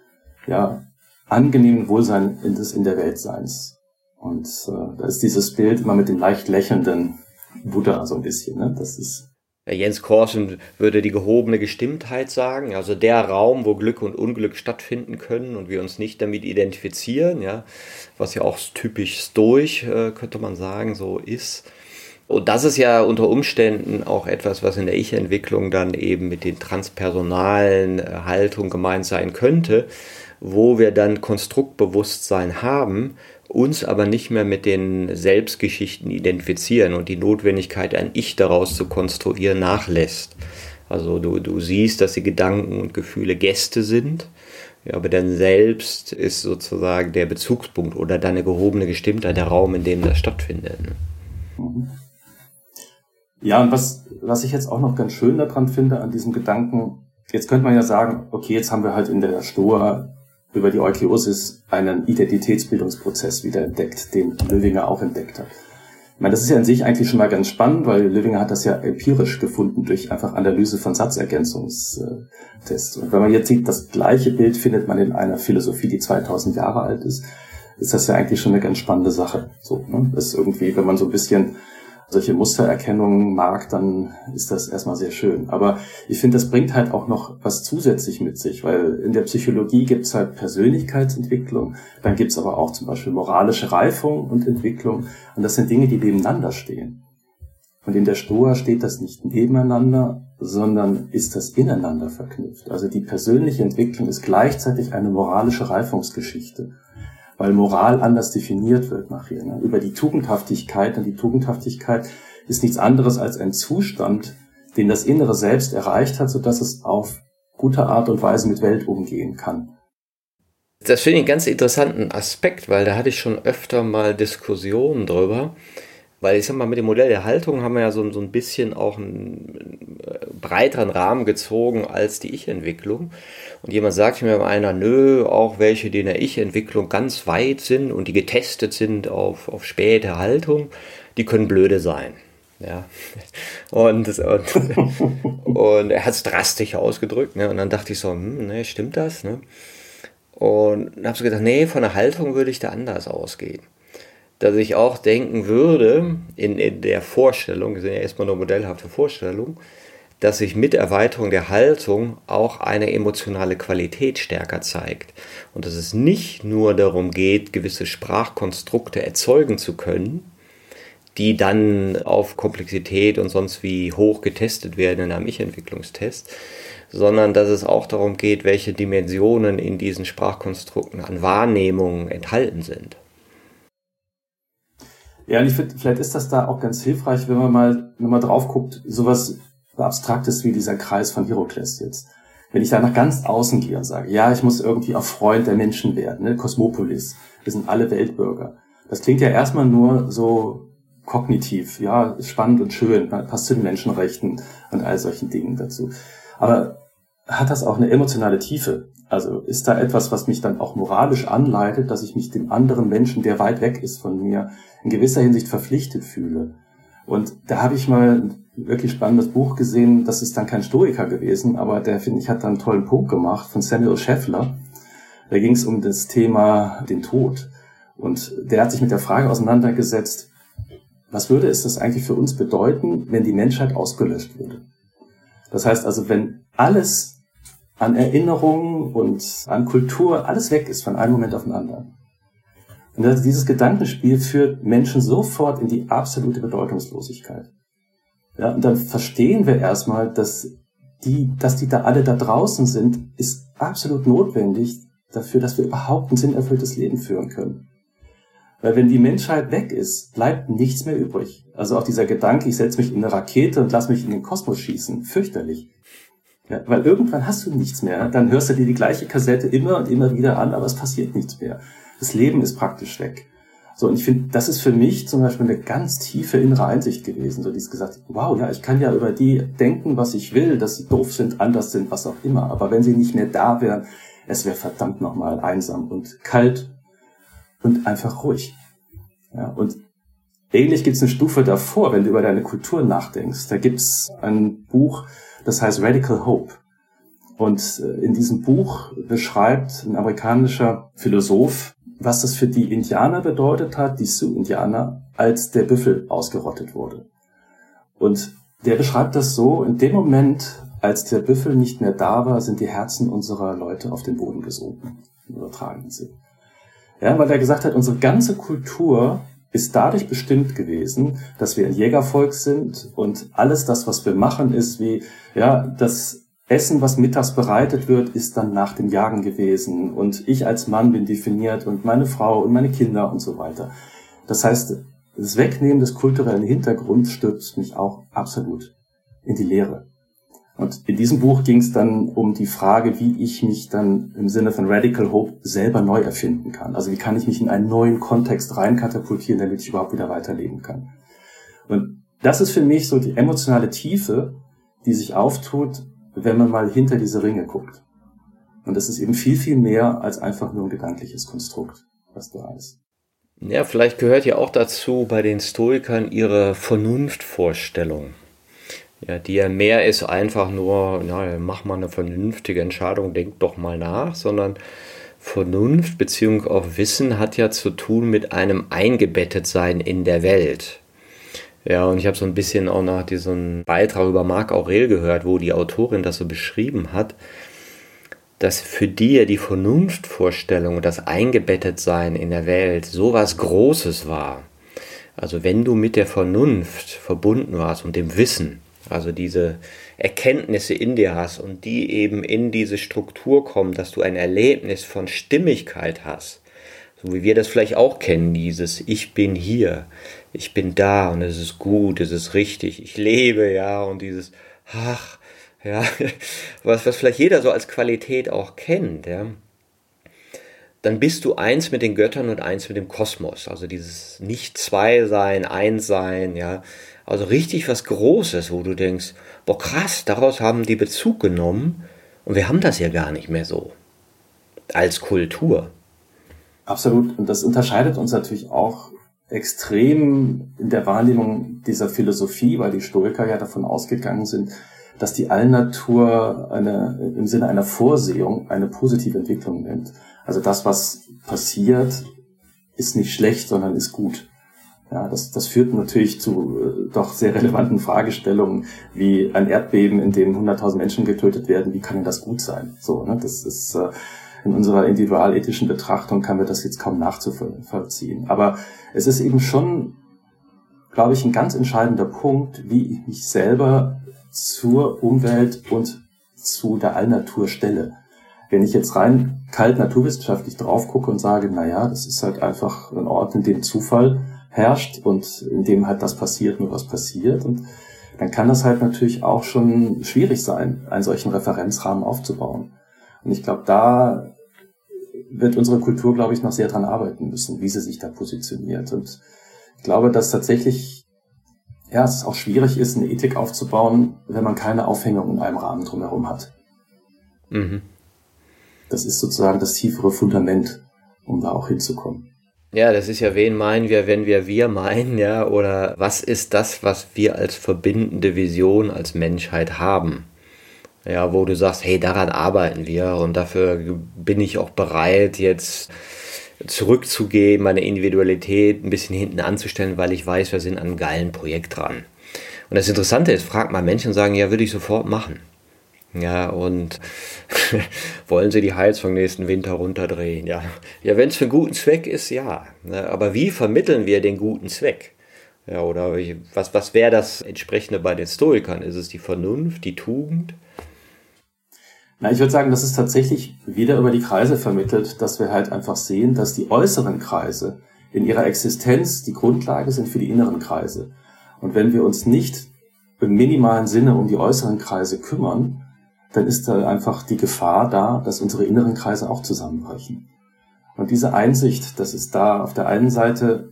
ja, angenehmen Wohlsein in des in der Weltseins. Und äh, da ist dieses Bild immer mit dem leicht lächelnden Buddha so ein bisschen. Ne? Das ist Jens Korsen würde die gehobene Gestimmtheit sagen, also der Raum, wo Glück und Unglück stattfinden können und wir uns nicht damit identifizieren, ja, was ja auch typisch stoisch, äh, könnte man sagen, so ist. Und das ist ja unter Umständen auch etwas, was in der Ich-Entwicklung dann eben mit den transpersonalen äh, Haltungen gemeint sein könnte, wo wir dann Konstruktbewusstsein haben, uns aber nicht mehr mit den Selbstgeschichten identifizieren und die Notwendigkeit, ein Ich daraus zu konstruieren, nachlässt. Also du, du siehst, dass die Gedanken und Gefühle Gäste sind, ja, aber dann selbst ist sozusagen der Bezugspunkt oder deine gehobene Gestimmtheit der Raum, in dem das stattfindet. Mhm. Ja, und was, was ich jetzt auch noch ganz schön daran finde, an diesem Gedanken, jetzt könnte man ja sagen, okay, jetzt haben wir halt in der Stoa über die Eukeosis einen Identitätsbildungsprozess wieder entdeckt, den Löwinger auch entdeckt hat. Ich meine, das ist ja an sich eigentlich schon mal ganz spannend, weil Löwinger hat das ja empirisch gefunden durch einfach Analyse von Satzergänzungstests. Und wenn man jetzt sieht, das gleiche Bild findet man in einer Philosophie, die 2000 Jahre alt ist, ist das ja eigentlich schon eine ganz spannende Sache. So, ne? Das ist irgendwie, wenn man so ein bisschen solche Mustererkennungen mag, dann ist das erstmal sehr schön. Aber ich finde, das bringt halt auch noch was zusätzlich mit sich, weil in der Psychologie gibt es halt Persönlichkeitsentwicklung, dann gibt es aber auch zum Beispiel moralische Reifung und Entwicklung. Und das sind Dinge, die nebeneinander stehen. Und in der Stoa steht das nicht nebeneinander, sondern ist das ineinander verknüpft. Also die persönliche Entwicklung ist gleichzeitig eine moralische Reifungsgeschichte weil Moral anders definiert wird nachher. Ne? Über die Tugendhaftigkeit. Und die Tugendhaftigkeit ist nichts anderes als ein Zustand, den das innere Selbst erreicht hat, sodass es auf gute Art und Weise mit Welt umgehen kann. Das finde ich einen ganz interessanten Aspekt, weil da hatte ich schon öfter mal Diskussionen drüber. Weil ich sag mal, mit dem Modell der Haltung haben wir ja so, so ein bisschen auch einen breiteren Rahmen gezogen als die Ich-Entwicklung. Und jemand sagt mir einer, nö, auch welche, die in der Ich-Entwicklung ganz weit sind und die getestet sind auf, auf späte Haltung, die können blöde sein. Ja. Und, und, und er hat es drastisch ausgedrückt. Ne? Und dann dachte ich so, hm, ne, stimmt das? Ne? Und dann habe ich gedacht, nee, von der Haltung würde ich da anders ausgehen dass ich auch denken würde, in, in der Vorstellung, das sind ja erstmal nur modellhafte Vorstellungen, dass sich mit Erweiterung der Haltung auch eine emotionale Qualität stärker zeigt. Und dass es nicht nur darum geht, gewisse Sprachkonstrukte erzeugen zu können, die dann auf Komplexität und sonst wie hoch getestet werden in einem Ich-Entwicklungstest, sondern dass es auch darum geht, welche Dimensionen in diesen Sprachkonstrukten an Wahrnehmungen enthalten sind. Ja, und ich finde, vielleicht ist das da auch ganz hilfreich, wenn man mal nochmal drauf guckt, sowas Abstraktes wie dieser Kreis von Herokles jetzt. Wenn ich da nach ganz außen gehe und sage, ja, ich muss irgendwie auch Freund der Menschen werden, ne? Kosmopolis, wir sind alle Weltbürger. Das klingt ja erstmal nur so kognitiv, ja, spannend und schön, passt zu den Menschenrechten und all solchen Dingen dazu. Aber hat das auch eine emotionale Tiefe? Also ist da etwas, was mich dann auch moralisch anleitet, dass ich mich dem anderen Menschen, der weit weg ist von mir, in gewisser Hinsicht verpflichtet fühle? Und da habe ich mal ein wirklich spannendes Buch gesehen, das ist dann kein Stoiker gewesen, aber der, finde ich, hat da einen tollen Punkt gemacht von Samuel Scheffler. Da ging es um das Thema den Tod. Und der hat sich mit der Frage auseinandergesetzt, was würde es das eigentlich für uns bedeuten, wenn die Menschheit ausgelöscht würde? Das heißt also, wenn alles an Erinnerungen und an Kultur, alles weg ist von einem Moment auf den anderen. Und dieses Gedankenspiel führt Menschen sofort in die absolute Bedeutungslosigkeit. Ja, und dann verstehen wir erstmal, dass die, dass die da alle da draußen sind, ist absolut notwendig dafür, dass wir überhaupt ein sinnerfülltes Leben führen können. Weil wenn die Menschheit weg ist, bleibt nichts mehr übrig. Also auch dieser Gedanke, ich setze mich in eine Rakete und lass mich in den Kosmos schießen, fürchterlich. Ja, weil irgendwann hast du nichts mehr. Dann hörst du dir die gleiche Kassette immer und immer wieder an, aber es passiert nichts mehr. Das Leben ist praktisch weg. So, und ich finde, das ist für mich zum Beispiel eine ganz tiefe innere Einsicht gewesen. So, dieses gesagt, wow, ja, ich kann ja über die denken, was ich will, dass sie doof sind, anders sind, was auch immer. Aber wenn sie nicht mehr da wären, es wäre verdammt nochmal einsam und kalt und einfach ruhig. Ja, und ähnlich gibt es eine Stufe davor, wenn du über deine Kultur nachdenkst. Da gibt's ein Buch, das heißt Radical Hope. Und äh, in diesem Buch beschreibt ein amerikanischer Philosoph, was das für die Indianer bedeutet hat, die Sioux-Indianer, als der Büffel ausgerottet wurde. Und Der beschreibt das so, in dem Moment, als der Büffel nicht mehr da war, sind die Herzen unserer Leute auf den Boden gesunken, im übertragenen. Ja, weil er gesagt hat, unsere ganze Kultur ist dadurch bestimmt gewesen, dass wir ein Jägervolk sind und alles das, was wir machen, ist wie, ja, das Essen, was mittags bereitet wird, ist dann nach dem Jagen gewesen und ich als Mann bin definiert und meine Frau und meine Kinder und so weiter. Das heißt, das Wegnehmen des kulturellen Hintergrunds stürzt mich auch absolut in die Leere. Und in diesem Buch ging es dann um die Frage, wie ich mich dann im Sinne von Radical Hope selber neu erfinden kann. Also wie kann ich mich in einen neuen Kontext reinkatapultieren, damit ich überhaupt wieder weiterleben kann. Und das ist für mich so die emotionale Tiefe, die sich auftut, wenn man mal hinter diese Ringe guckt. Und das ist eben viel, viel mehr als einfach nur ein gedankliches Konstrukt, was da ist. Ja, vielleicht gehört ja auch dazu bei den Stoikern ihre Vernunftvorstellung. Ja, die ja mehr ist einfach nur, ja, mach mal eine vernünftige Entscheidung, denk doch mal nach, sondern Vernunft bzw. auch Wissen hat ja zu tun mit einem Eingebettetsein in der Welt. Ja, und ich habe so ein bisschen auch nach diesem Beitrag über Marc Aurel gehört, wo die Autorin das so beschrieben hat, dass für die ja die Vernunftvorstellung und das Eingebettetsein in der Welt so was Großes war. Also wenn du mit der Vernunft verbunden warst und dem Wissen, also diese Erkenntnisse in dir hast und die eben in diese Struktur kommen, dass du ein Erlebnis von Stimmigkeit hast. So wie wir das vielleicht auch kennen, dieses Ich bin hier, ich bin da und es ist gut, es ist richtig, ich lebe, ja, und dieses Ach, ja, was, was vielleicht jeder so als Qualität auch kennt, ja. Dann bist du eins mit den Göttern und eins mit dem Kosmos. Also dieses Nicht-Zwei-Sein, Eins-Sein, ja. Also richtig was Großes, wo du denkst, boah krass, daraus haben die Bezug genommen und wir haben das ja gar nicht mehr so. Als Kultur. Absolut. Und das unterscheidet uns natürlich auch extrem in der Wahrnehmung dieser Philosophie, weil die Stoiker ja davon ausgegangen sind, dass die Allnatur eine, im Sinne einer Vorsehung eine positive Entwicklung nimmt. Also das, was passiert, ist nicht schlecht, sondern ist gut. Ja, das, das führt natürlich zu äh, doch sehr relevanten Fragestellungen, wie ein Erdbeben, in dem 100.000 Menschen getötet werden. Wie kann denn das gut sein? So, ne, das ist äh, in unserer individualethischen Betrachtung kann wir das jetzt kaum nachzuvollziehen. Aber es ist eben schon, glaube ich, ein ganz entscheidender Punkt, wie ich mich selber zur Umwelt und zu der Allnatur stelle. Wenn ich jetzt rein kalt naturwissenschaftlich drauf gucke und sage, na ja, das ist halt einfach ein Ort, in dem Zufall herrscht und in dem halt das passiert, nur was passiert. Und dann kann das halt natürlich auch schon schwierig sein, einen solchen Referenzrahmen aufzubauen. Und ich glaube, da wird unsere Kultur, glaube ich, noch sehr dran arbeiten müssen, wie sie sich da positioniert. Und ich glaube, dass tatsächlich, ja, es auch schwierig ist, eine Ethik aufzubauen, wenn man keine Aufhängung in einem Rahmen drumherum hat. Mhm. Das ist sozusagen das tiefere Fundament, um da auch hinzukommen. Ja, das ist ja, wen meinen wir, wenn wir wir meinen, ja, oder was ist das, was wir als verbindende Vision als Menschheit haben? Ja, wo du sagst, hey, daran arbeiten wir und dafür bin ich auch bereit, jetzt zurückzugehen, meine Individualität ein bisschen hinten anzustellen, weil ich weiß, wir sind an einem geilen Projekt dran. Und das Interessante ist, fragt mal Menschen und sagen, ja, würde ich sofort machen. Ja, und wollen sie die Heizung nächsten Winter runterdrehen? Ja, ja wenn es für einen guten Zweck ist, ja. Ne, aber wie vermitteln wir den guten Zweck? Ja, oder was, was wäre das entsprechende bei den Stoikern? Ist es die Vernunft, die Tugend? Na, ich würde sagen, das ist tatsächlich wieder über die Kreise vermittelt, dass wir halt einfach sehen, dass die äußeren Kreise in ihrer Existenz die Grundlage sind für die inneren Kreise. Und wenn wir uns nicht im minimalen Sinne um die äußeren Kreise kümmern, dann ist da einfach die Gefahr da, dass unsere inneren Kreise auch zusammenbrechen. Und diese Einsicht, dass es da auf der einen Seite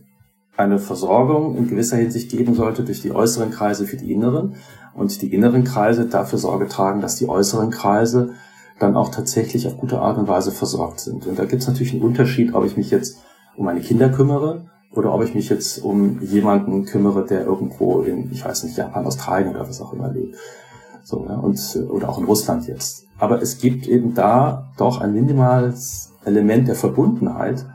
eine Versorgung in gewisser Hinsicht geben sollte durch die äußeren Kreise für die inneren und die inneren Kreise dafür Sorge tragen, dass die äußeren Kreise dann auch tatsächlich auf gute Art und Weise versorgt sind. Und da gibt es natürlich einen Unterschied, ob ich mich jetzt um meine Kinder kümmere oder ob ich mich jetzt um jemanden kümmere, der irgendwo in, ich weiß nicht, Japan, Australien oder was auch immer lebt. So, ja, und, oder auch in Russland jetzt. Aber es gibt eben da doch ein minimales Element der Verbundenheit,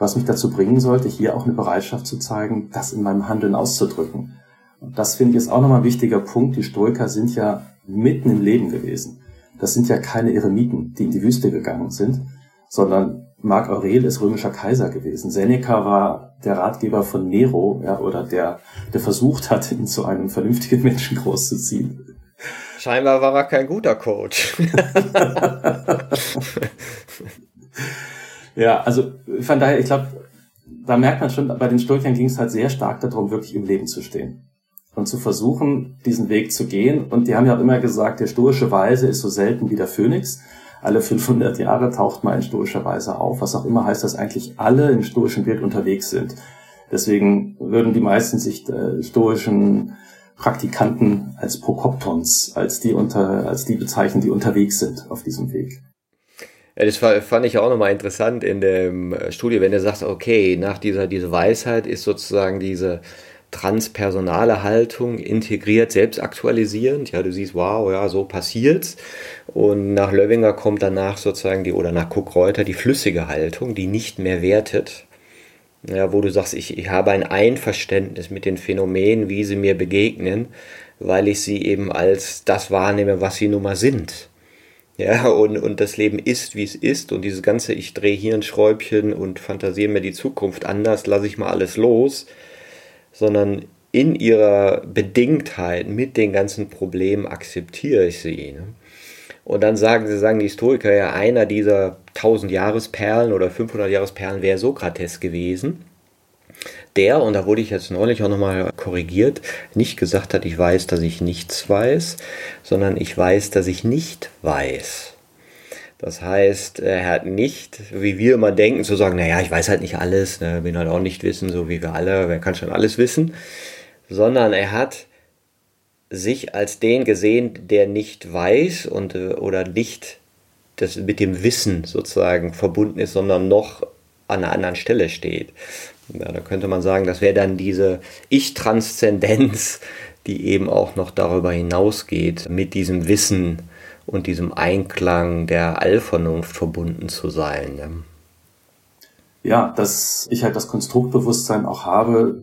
was mich dazu bringen sollte, hier auch eine Bereitschaft zu zeigen, das in meinem Handeln auszudrücken. Und das finde ich ist auch nochmal ein wichtiger Punkt. Die Stoiker sind ja mitten im Leben gewesen. Das sind ja keine Eremiten, die in die Wüste gegangen sind, sondern Marc Aurel ist römischer Kaiser gewesen. Seneca war der Ratgeber von Nero, ja, oder der, der versucht hat, ihn zu einem vernünftigen Menschen großzuziehen. Scheinbar war er kein guter Coach. ja, also von daher, ich glaube, da merkt man schon, bei den Stoikern ging es halt sehr stark darum, wirklich im Leben zu stehen und zu versuchen, diesen Weg zu gehen. Und die haben ja auch immer gesagt, der stoische Weise ist so selten wie der Phönix. Alle 500 Jahre taucht mal in stoischer Weise auf, was auch immer heißt, dass eigentlich alle im stoischen Bild unterwegs sind. Deswegen würden die meisten sich äh, stoischen Praktikanten als Prokoptons, als die unter, als die bezeichnen, die unterwegs sind auf diesem Weg. Ja, das fand ich auch nochmal interessant in der Studie, wenn du sagst, okay, nach dieser, diese Weisheit ist sozusagen diese transpersonale Haltung integriert, selbstaktualisierend. Ja, du siehst, wow, ja, so passiert's. Und nach Löwinger kommt danach sozusagen die, oder nach Kuckreuter die flüssige Haltung, die nicht mehr wertet. Ja, wo du sagst, ich, ich habe ein Einverständnis mit den Phänomenen, wie sie mir begegnen, weil ich sie eben als das wahrnehme, was sie nun mal sind. Ja, und, und das Leben ist, wie es ist. Und dieses ganze, ich drehe hier ein Schräubchen und fantasiere mir die Zukunft anders, lasse ich mal alles los sondern in ihrer Bedingtheit mit den ganzen Problemen akzeptiere ich sie. Ne? Und dann sagen sie, sagen die Historiker ja, einer dieser 1000 Jahresperlen oder 500 Jahresperlen wäre Sokrates gewesen. Der, und da wurde ich jetzt neulich auch nochmal korrigiert, nicht gesagt hat, ich weiß, dass ich nichts weiß, sondern ich weiß, dass ich nicht weiß. Das heißt, er hat nicht, wie wir immer denken, zu sagen, naja, ich weiß halt nicht alles, ne, bin halt auch nicht wissen, so wie wir alle, wer kann schon alles wissen, sondern er hat sich als den gesehen, der nicht weiß und äh, oder nicht das mit dem Wissen sozusagen verbunden ist, sondern noch an einer anderen Stelle steht. Ja, da könnte man sagen, das wäre dann diese Ich-Transzendenz, die eben auch noch darüber hinausgeht, mit diesem Wissen und diesem Einklang der Allvernunft verbunden zu sein. Ja, ja dass ich halt das Konstruktbewusstsein auch habe,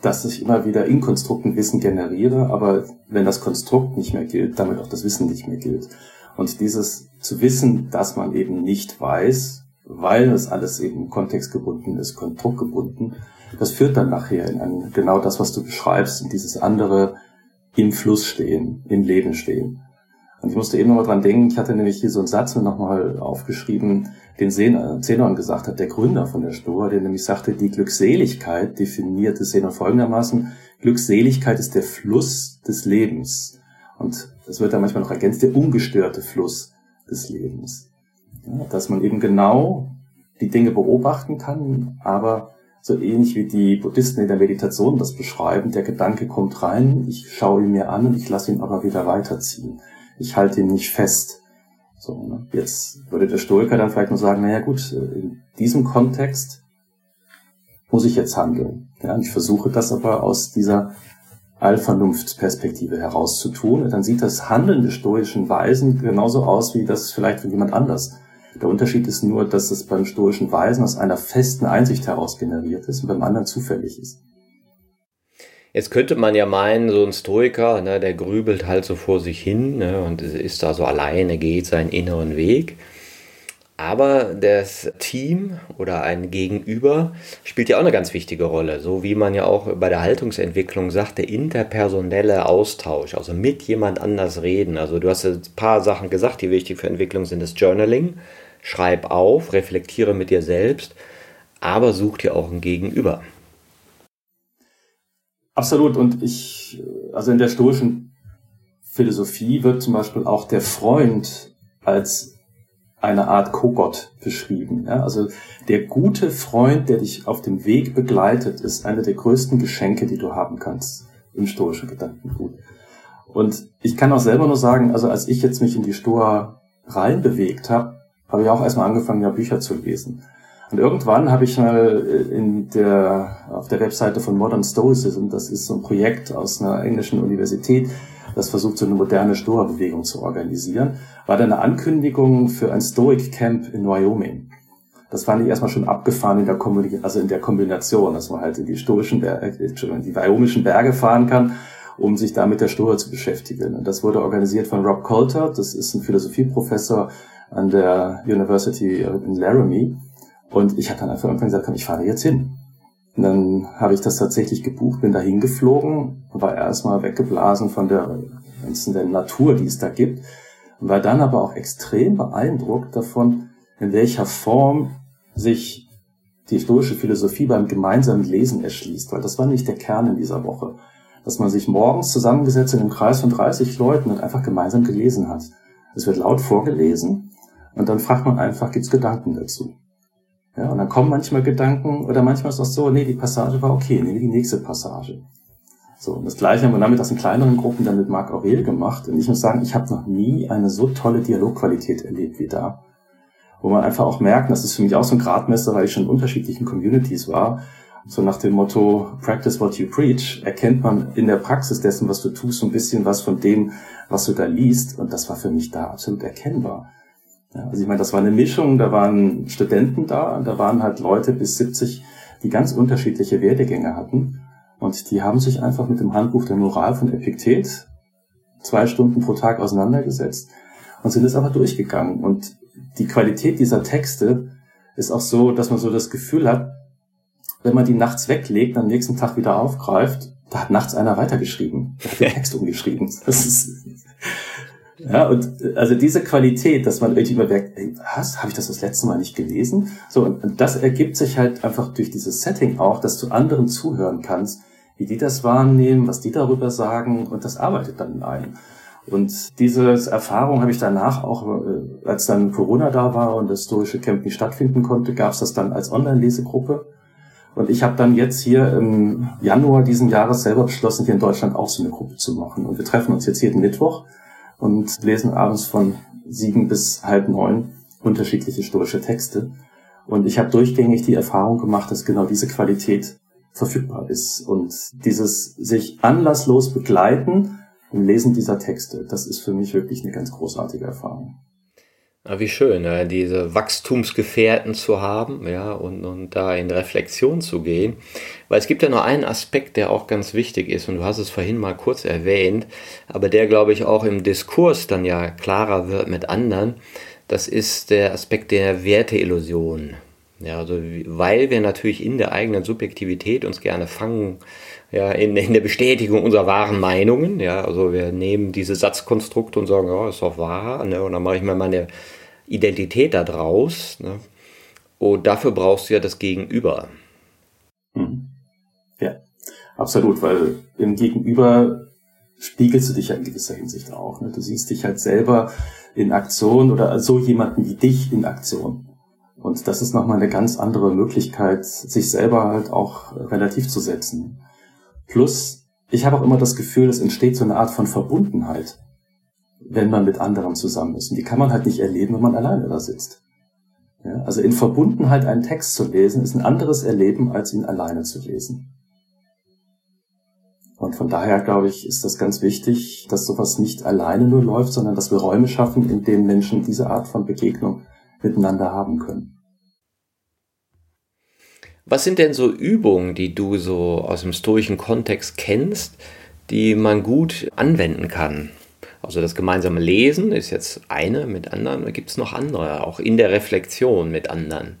dass ich immer wieder in Konstrukten Wissen generiere, aber wenn das Konstrukt nicht mehr gilt, damit auch das Wissen nicht mehr gilt. Und dieses zu wissen, dass man eben nicht weiß, weil es alles eben kontextgebunden ist, konstruktgebunden, das führt dann nachher in ein, genau das, was du beschreibst, in dieses andere im Fluss stehen, im Leben stehen. Und ich musste eben nochmal dran denken, ich hatte nämlich hier so einen Satz nochmal aufgeschrieben, den Zenon gesagt hat, der Gründer von der Stoa, der nämlich sagte, die Glückseligkeit definierte Zenon folgendermaßen, Glückseligkeit ist der Fluss des Lebens. Und das wird dann manchmal noch ergänzt, der ungestörte Fluss des Lebens. Ja, dass man eben genau die Dinge beobachten kann, aber so ähnlich wie die Buddhisten in der Meditation das beschreiben, der Gedanke kommt rein, ich schaue ihn mir an und ich lasse ihn aber wieder weiterziehen ich halte ihn nicht fest. So, ne? Jetzt würde der Stoiker dann vielleicht nur sagen, naja gut, in diesem Kontext muss ich jetzt handeln. Ja, und ich versuche das aber aus dieser Allvernunftsperspektive herauszutun. Und dann sieht das Handeln des stoischen Weisen genauso aus wie das vielleicht von jemand anders. Der Unterschied ist nur, dass es beim stoischen Weisen aus einer festen Einsicht heraus generiert ist und beim anderen zufällig ist. Jetzt könnte man ja meinen, so ein Stoiker, ne, der grübelt halt so vor sich hin ne, und ist da so alleine, geht seinen inneren Weg. Aber das Team oder ein Gegenüber spielt ja auch eine ganz wichtige Rolle. So wie man ja auch bei der Haltungsentwicklung sagt, der interpersonelle Austausch, also mit jemand anders reden. Also du hast ein paar Sachen gesagt, die wichtig für Entwicklung sind. Das Journaling, schreib auf, reflektiere mit dir selbst, aber such dir auch ein Gegenüber. Absolut. Und ich, also in der stoischen Philosophie wird zum Beispiel auch der Freund als eine Art Co-Gott beschrieben. Ja? Also der gute Freund, der dich auf dem Weg begleitet, ist eine der größten Geschenke, die du haben kannst im stoischen Gedankengut. Und ich kann auch selber nur sagen, also als ich jetzt mich in die Stoa reinbewegt habe, habe ich auch erstmal angefangen, ja Bücher zu lesen. Und irgendwann habe ich mal äh, in der, auf der Webseite von Modern Stoicism, das ist so ein Projekt aus einer englischen Universität, das versucht, so eine moderne Stoa-Bewegung zu organisieren, war da eine Ankündigung für ein Stoic Camp in Wyoming. Das fand ich erstmal schon abgefahren in der Kombination, also in der Kombination, dass man halt in die historischen Berge, äh, in die wyomischen Berge fahren kann, um sich da mit der Stoa zu beschäftigen. Und das wurde organisiert von Rob Coulter, das ist ein Philosophieprofessor an der University in Laramie. Und ich habe dann einfach irgendwann gesagt, komm, ich fahre jetzt hin. Und dann habe ich das tatsächlich gebucht, bin da hingeflogen, war erstmal weggeblasen von der ganzen Natur, die es da gibt, und war dann aber auch extrem beeindruckt davon, in welcher Form sich die stoische Philosophie beim gemeinsamen Lesen erschließt, weil das war nicht der Kern in dieser Woche, dass man sich morgens zusammengesetzt in einem Kreis von 30 Leuten und einfach gemeinsam gelesen hat. Es wird laut vorgelesen und dann fragt man einfach, gibt's Gedanken dazu? Ja, und dann kommen manchmal Gedanken oder manchmal ist das so, nee, die Passage war okay, nehme die nächste Passage. So, und das Gleiche haben wir damit aus in kleineren Gruppen dann mit Marc Aurel gemacht. Und ich muss sagen, ich habe noch nie eine so tolle Dialogqualität erlebt wie da. Wo man einfach auch merkt, das ist für mich auch so ein Gradmesser, weil ich schon in unterschiedlichen Communities war. So nach dem Motto, practice what you preach, erkennt man in der Praxis dessen, was du tust, so ein bisschen was von dem, was du da liest. Und das war für mich da absolut erkennbar. Ja, also ich meine, das war eine Mischung, da waren Studenten da, da waren halt Leute bis 70, die ganz unterschiedliche Werdegänge hatten. Und die haben sich einfach mit dem Handbuch der Moral von Epiktet zwei Stunden pro Tag auseinandergesetzt und sind es aber durchgegangen. Und die Qualität dieser Texte ist auch so, dass man so das Gefühl hat, wenn man die nachts weglegt, am nächsten Tag wieder aufgreift, da hat nachts einer weitergeschrieben, der hat den Text umgeschrieben. Das ist, ja, und also diese Qualität, dass man irgendwie immer merkt, ey, was, habe ich das das letzte Mal nicht gelesen? So, und das ergibt sich halt einfach durch dieses Setting auch, dass du anderen zuhören kannst, wie die das wahrnehmen, was die darüber sagen, und das arbeitet dann in einem. Und diese Erfahrung habe ich danach auch, äh, als dann Corona da war und das historische Camp nicht stattfinden konnte, gab es das dann als Online-Lesegruppe. Und ich habe dann jetzt hier im Januar diesen Jahres selber beschlossen, hier in Deutschland auch so eine Gruppe zu machen. Und wir treffen uns jetzt jeden Mittwoch und lesen abends von sieben bis halb neun unterschiedliche historische Texte. Und ich habe durchgängig die Erfahrung gemacht, dass genau diese Qualität verfügbar ist. Und dieses sich anlasslos begleiten im Lesen dieser Texte, das ist für mich wirklich eine ganz großartige Erfahrung. Ja, wie schön, ja, diese Wachstumsgefährten zu haben, ja, und, und da in Reflexion zu gehen. Weil es gibt ja noch einen Aspekt, der auch ganz wichtig ist, und du hast es vorhin mal kurz erwähnt, aber der, glaube ich, auch im Diskurs dann ja klarer wird mit anderen. Das ist der Aspekt der Werteillusion. Ja, also, weil wir natürlich in der eigenen Subjektivität uns gerne fangen, ja, in, in der Bestätigung unserer wahren Meinungen. Ja, also wir nehmen diese Satzkonstrukte und sagen, ja, ist doch wahr, ne, und dann mache ich mir meine Identität da draus. Ne? Und dafür brauchst du ja das Gegenüber. Hm. Ja, absolut, weil im Gegenüber spiegelst du dich ja in gewisser Hinsicht auch. Ne? Du siehst dich halt selber in Aktion oder so jemanden wie dich in Aktion. Und das ist nochmal eine ganz andere Möglichkeit, sich selber halt auch relativ zu setzen. Plus, ich habe auch immer das Gefühl, es entsteht so eine Art von Verbundenheit, wenn man mit anderen zusammen ist. Und die kann man halt nicht erleben, wenn man alleine da sitzt. Ja, also in Verbundenheit einen Text zu lesen, ist ein anderes Erleben, als ihn alleine zu lesen. Und von daher, glaube ich, ist das ganz wichtig, dass sowas nicht alleine nur läuft, sondern dass wir Räume schaffen, in denen Menschen diese Art von Begegnung miteinander haben können. Was sind denn so Übungen, die du so aus dem stoischen Kontext kennst, die man gut anwenden kann? Also das gemeinsame Lesen ist jetzt eine mit anderen, gibt es noch andere, auch in der Reflexion mit anderen?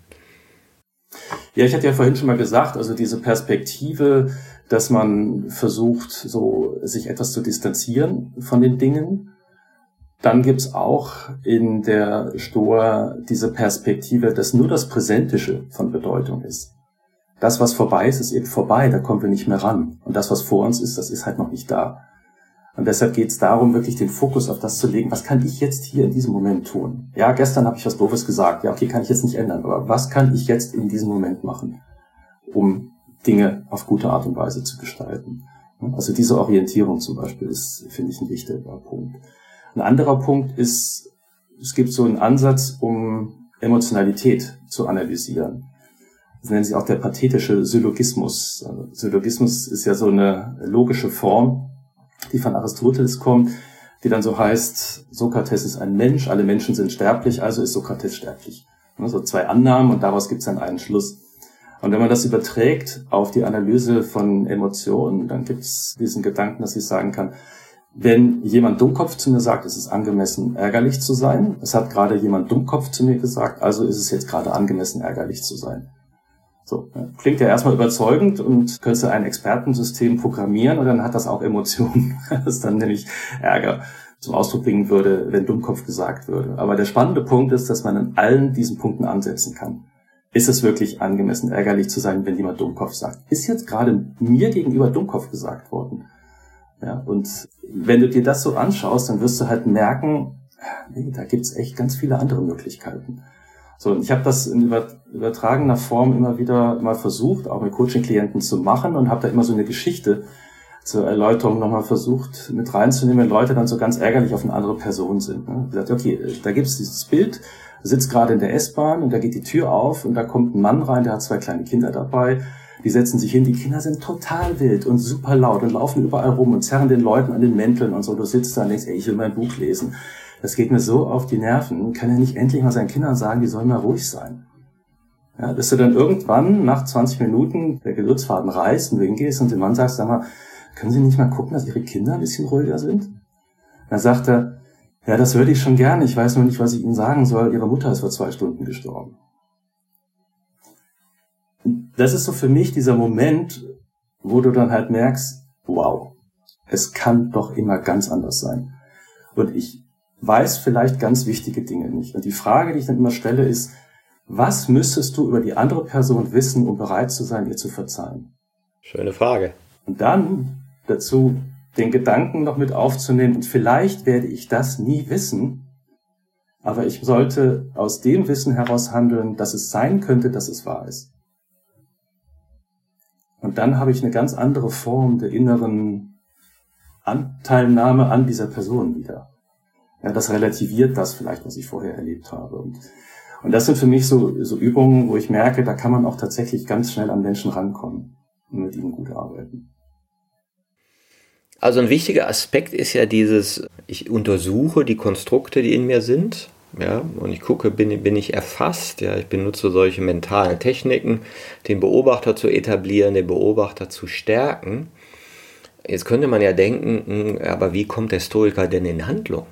Ja, ich hatte ja vorhin schon mal gesagt, also diese Perspektive, dass man versucht, so sich etwas zu distanzieren von den Dingen. Dann gibt's auch in der Stoa diese Perspektive, dass nur das Präsentische von Bedeutung ist das, was vorbei ist, ist eben vorbei, da kommen wir nicht mehr ran. Und das, was vor uns ist, das ist halt noch nicht da. Und deshalb geht es darum, wirklich den Fokus auf das zu legen, was kann ich jetzt hier in diesem Moment tun? Ja, gestern habe ich was Doofes gesagt, ja, okay, kann ich jetzt nicht ändern, aber was kann ich jetzt in diesem Moment machen, um Dinge auf gute Art und Weise zu gestalten? Also diese Orientierung zum Beispiel ist, finde ich, ein wichtiger Punkt. Ein anderer Punkt ist, es gibt so einen Ansatz, um Emotionalität zu analysieren. Das nennt sich auch der pathetische Syllogismus. Also Syllogismus ist ja so eine logische Form, die von Aristoteles kommt, die dann so heißt, Sokrates ist ein Mensch, alle Menschen sind sterblich, also ist Sokrates sterblich. So zwei Annahmen und daraus gibt es dann einen Schluss. Und wenn man das überträgt auf die Analyse von Emotionen, dann gibt es diesen Gedanken, dass ich sagen kann, wenn jemand Dummkopf zu mir sagt, ist es angemessen, ärgerlich zu sein. Es hat gerade jemand Dummkopf zu mir gesagt, also ist es jetzt gerade angemessen, ärgerlich zu sein. So, klingt ja erstmal überzeugend und könntest ein Expertensystem programmieren und dann hat das auch Emotionen, das dann nämlich Ärger zum Ausdruck bringen würde, wenn Dummkopf gesagt würde. Aber der spannende Punkt ist, dass man an allen diesen Punkten ansetzen kann. Ist es wirklich angemessen, ärgerlich zu sein, wenn jemand Dummkopf sagt? Ist jetzt gerade mir gegenüber Dummkopf gesagt worden? Ja, und wenn du dir das so anschaust, dann wirst du halt merken, nee, da gibt's echt ganz viele andere Möglichkeiten. So, und ich habe das in übertragener Form immer wieder mal versucht, auch mit Coaching-Klienten zu machen und habe da immer so eine Geschichte zur Erläuterung nochmal versucht mit reinzunehmen, wenn Leute dann so ganz ärgerlich auf eine andere Person sind. Ne? Gesagt, okay, da gibt's dieses Bild, sitzt gerade in der S-Bahn und da geht die Tür auf und da kommt ein Mann rein, der hat zwei kleine Kinder dabei. Die setzen sich hin, die Kinder sind total wild und super laut und laufen überall rum und zerren den Leuten an den Mänteln und so. Du sitzt da und denkst, ey, ich will mein Buch lesen. Das geht mir so auf die Nerven. Kann er nicht endlich mal seinen Kindern sagen, die sollen mal ruhig sein? Ja, dass du dann irgendwann nach 20 Minuten der Geduldsfaden reißt und hingehst und dem Mann sagst, sag mal, können Sie nicht mal gucken, dass Ihre Kinder ein bisschen ruhiger sind? Dann sagt er, ja, das würde ich schon gerne. Ich weiß nur nicht, was ich Ihnen sagen soll. Ihre Mutter ist vor zwei Stunden gestorben. Das ist so für mich dieser Moment, wo du dann halt merkst, wow, es kann doch immer ganz anders sein. Und ich weiß vielleicht ganz wichtige Dinge nicht. Und die Frage, die ich dann immer stelle, ist, was müsstest du über die andere Person wissen, um bereit zu sein, ihr zu verzeihen? Schöne Frage. Und dann dazu den Gedanken noch mit aufzunehmen, und vielleicht werde ich das nie wissen, aber ich sollte aus dem Wissen heraus handeln, dass es sein könnte, dass es wahr ist. Und dann habe ich eine ganz andere Form der inneren Anteilnahme an dieser Person wieder ja, das relativiert das vielleicht, was ich vorher erlebt habe. Und, und das sind für mich so, so Übungen, wo ich merke, da kann man auch tatsächlich ganz schnell an Menschen rankommen und mit ihnen gut arbeiten. Also ein wichtiger Aspekt ist ja dieses, ich untersuche die Konstrukte, die in mir sind, ja, und ich gucke, bin, bin ich erfasst, ja, ich benutze solche mentalen Techniken, den Beobachter zu etablieren, den Beobachter zu stärken. Jetzt könnte man ja denken, hm, aber wie kommt der Stoiker denn in Handlung?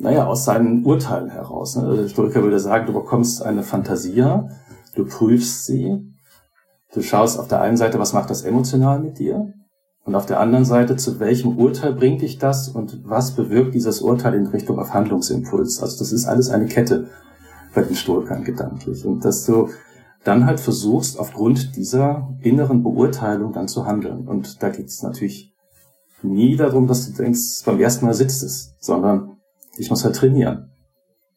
naja, aus seinen Urteilen heraus. Ne? Der Historiker würde sagen, du bekommst eine Fantasia, du prüfst sie, du schaust auf der einen Seite, was macht das emotional mit dir? Und auf der anderen Seite, zu welchem Urteil bringt dich das und was bewirkt dieses Urteil in Richtung auf Handlungsimpuls? Also das ist alles eine Kette bei den Stoikern gedanklich. Und dass du dann halt versuchst, aufgrund dieser inneren Beurteilung dann zu handeln. Und da geht es natürlich nie darum, dass du denkst, beim ersten Mal sitzt es, sondern ich muss halt trainieren.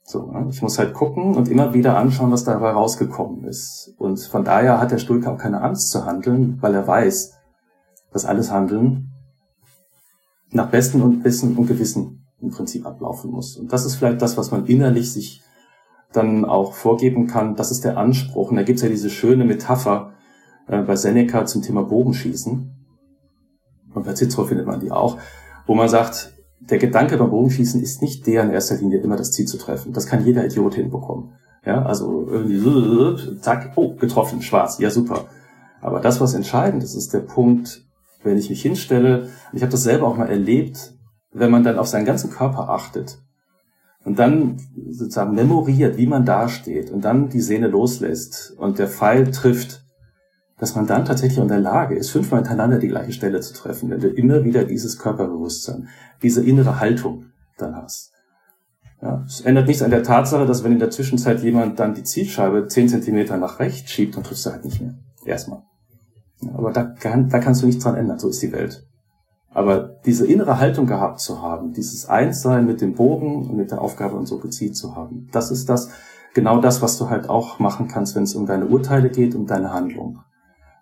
So, ne? Ich muss halt gucken und immer wieder anschauen, was dabei rausgekommen ist. Und von daher hat der Stoiker auch keine Angst zu handeln, weil er weiß, dass alles Handeln nach Besten und Wissen und Gewissen im Prinzip ablaufen muss. Und das ist vielleicht das, was man innerlich sich dann auch vorgeben kann. Das ist der Anspruch. Und da gibt's ja diese schöne Metapher äh, bei Seneca zum Thema Bogenschießen. Und bei Cicero findet man die auch, wo man sagt, der Gedanke beim Bogenschießen ist nicht der in erster Linie immer das Ziel zu treffen. Das kann jeder Idiot hinbekommen. Ja, also irgendwie, zack, oh, getroffen, schwarz, ja super. Aber das, was entscheidend ist, ist der Punkt, wenn ich mich hinstelle, ich habe das selber auch mal erlebt, wenn man dann auf seinen ganzen Körper achtet und dann sozusagen memoriert, wie man dasteht und dann die Sehne loslässt und der Pfeil trifft, dass man dann tatsächlich in der Lage ist, fünfmal hintereinander die gleiche Stelle zu treffen, wenn du immer wieder dieses Körperbewusstsein, diese innere Haltung dann hast. Ja, es ändert nichts an der Tatsache, dass wenn in der Zwischenzeit jemand dann die Zielscheibe zehn Zentimeter nach rechts schiebt, dann triffst du halt nicht mehr. Erstmal. Aber da, kann, da kannst du nichts dran ändern, so ist die Welt. Aber diese innere Haltung gehabt zu haben, dieses Einssein mit dem Bogen und mit der Aufgabe und so gezielt zu haben, das ist das, genau das, was du halt auch machen kannst, wenn es um deine Urteile geht, um deine Handlung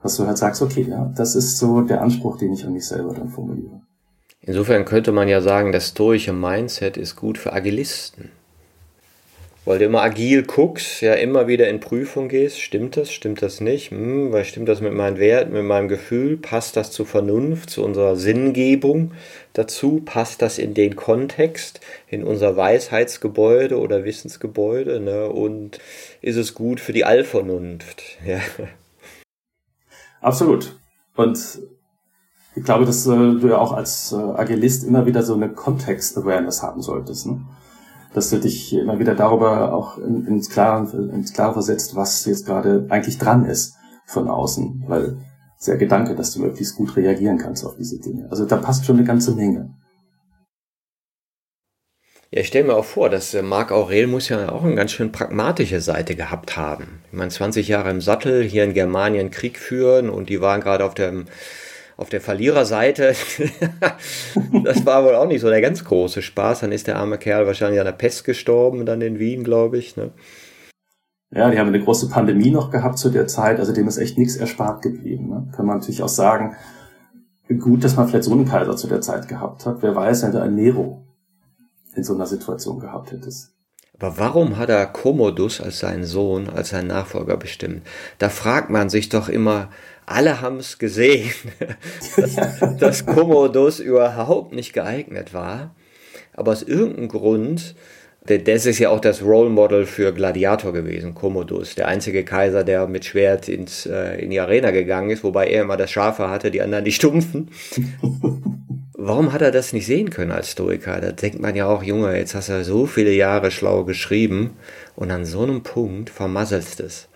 dass du halt sagst, okay, ja, das ist so der Anspruch, den ich an mich selber dann formuliere. Insofern könnte man ja sagen, das stoische Mindset ist gut für Agilisten. Weil du immer agil guckst, ja immer wieder in Prüfung gehst, stimmt das, stimmt das nicht, hm, weil stimmt das mit meinen Werten, mit meinem Gefühl, passt das zur Vernunft, zu unserer Sinngebung dazu, passt das in den Kontext, in unser Weisheitsgebäude oder Wissensgebäude, ne? und ist es gut für die Allvernunft, ja. Absolut. Und ich glaube, dass äh, du ja auch als äh, Agilist immer wieder so eine Kontext-Awareness haben solltest. Ne? Dass du dich immer wieder darüber auch ins Klare, ins Klare versetzt, was jetzt gerade eigentlich dran ist von außen, weil der Gedanke, dass du möglichst gut reagieren kannst auf diese Dinge. Also da passt schon eine ganze Menge. Ja, ich stelle mir auch vor, dass äh, Marc Aurel muss ja auch eine ganz schön pragmatische Seite gehabt haben. Ich meine, 20 Jahre im Sattel, hier in Germanien Krieg führen und die waren gerade auf dem auf der Verliererseite, das war wohl auch nicht so der ganz große Spaß. Dann ist der arme Kerl wahrscheinlich an der Pest gestorben, dann in Wien, glaube ich. Ne? Ja, die haben eine große Pandemie noch gehabt zu der Zeit, also dem ist echt nichts erspart geblieben. Ne? Kann man natürlich auch sagen, gut, dass man vielleicht so einen Kaiser zu der Zeit gehabt hat. Wer weiß, wenn du ein Nero in so einer Situation gehabt hättest. Aber warum hat er Commodus als seinen Sohn, als seinen Nachfolger bestimmt? Da fragt man sich doch immer, alle haben es gesehen, dass, dass Commodus überhaupt nicht geeignet war. Aber aus irgendeinem Grund, das ist ja auch das Role Model für Gladiator gewesen, Commodus, der einzige Kaiser, der mit Schwert ins, äh, in die Arena gegangen ist, wobei er immer das Schafe hatte, die anderen die Stumpfen. Warum hat er das nicht sehen können als Stoiker? Da denkt man ja auch, Junge, jetzt hast du so viele Jahre schlau geschrieben und an so einem Punkt vermasselst es.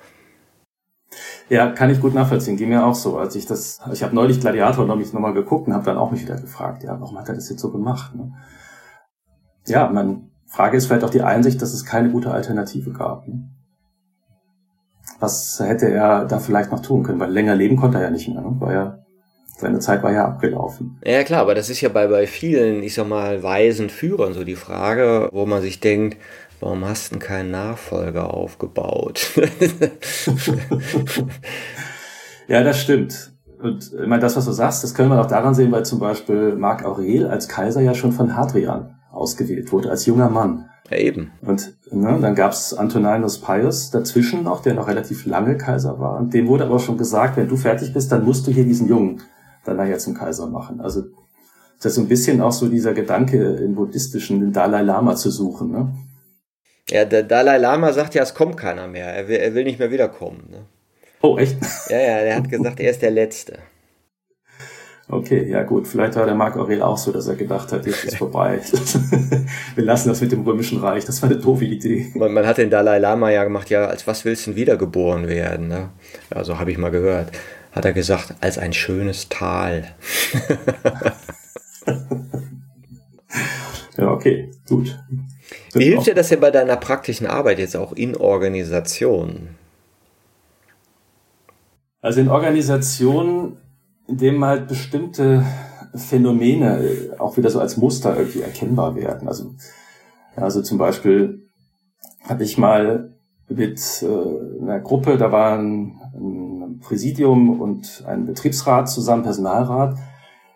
Ja, kann ich gut nachvollziehen. Ging mir auch so. Als ich das, ich habe neulich Gladiator noch mich nochmal geguckt und habe dann auch mich wieder gefragt, ja, warum hat er das jetzt so gemacht? Ne? Ja, meine Frage ist vielleicht auch die Einsicht, dass es keine gute Alternative gab. Ne? Was hätte er da vielleicht noch tun können? Weil länger leben konnte er ja nicht mehr. Ne? War ja seine Zeit war ja abgelaufen. Ja klar, aber das ist ja bei, bei vielen, ich sag mal, weisen Führern so die Frage, wo man sich denkt, warum hast du keinen Nachfolger aufgebaut? ja, das stimmt. Und ich meine, das, was du sagst, das können wir auch daran sehen, weil zum Beispiel Marc Aurel als Kaiser ja schon von Hadrian ausgewählt wurde, als junger Mann. Ja, eben. Und ne, dann gab's Antoninus Pius dazwischen noch, der noch relativ lange Kaiser war. Und dem wurde aber schon gesagt, wenn du fertig bist, dann musst du hier diesen Jungen dann nachher zum Kaiser machen. Also das ist so ein bisschen auch so dieser Gedanke im buddhistischen, den Dalai Lama zu suchen. Ne? Ja, der Dalai Lama sagt ja, es kommt keiner mehr. Er will, er will nicht mehr wiederkommen. Ne? Oh, echt? Ja, ja, er hat gesagt, er ist der Letzte. Okay, ja gut. Vielleicht war der Marc Aurel auch so, dass er gedacht hat, jetzt ist vorbei. Wir lassen das mit dem Römischen Reich. Das war eine doofe Idee. Man, man hat den Dalai Lama ja gemacht, ja, als was willst du denn wiedergeboren werden? Ne? Also habe ich mal gehört. Hat er gesagt, als ein schönes Tal. ja, okay, gut. Wie hilft dir das denn bei deiner praktischen Arbeit jetzt auch in Organisation? Also in Organisationen, in denen halt bestimmte Phänomene auch wieder so als Muster irgendwie erkennbar werden. Also, also zum Beispiel habe ich mal mit äh, einer Gruppe, da waren ein Präsidium und ein Betriebsrat zusammen, Personalrat,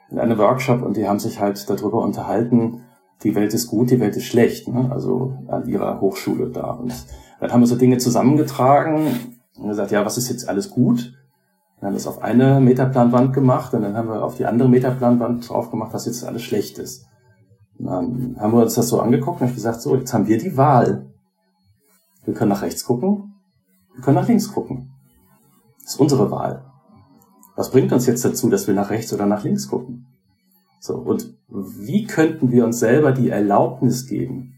in einem Workshop und die haben sich halt darüber unterhalten, die Welt ist gut, die Welt ist schlecht, ne? also an ihrer Hochschule da. Und dann haben wir so Dinge zusammengetragen und gesagt, ja, was ist jetzt alles gut? Dann haben wir es auf eine Metaplanwand gemacht und dann haben wir auf die andere Metaplanwand drauf gemacht, was jetzt alles schlecht ist. Und dann haben wir uns das so angeguckt und ich gesagt, so, jetzt haben wir die Wahl. Wir können nach rechts gucken, wir können nach links gucken. Das ist unsere Wahl. Was bringt uns jetzt dazu, dass wir nach rechts oder nach links gucken? So, und wie könnten wir uns selber die Erlaubnis geben,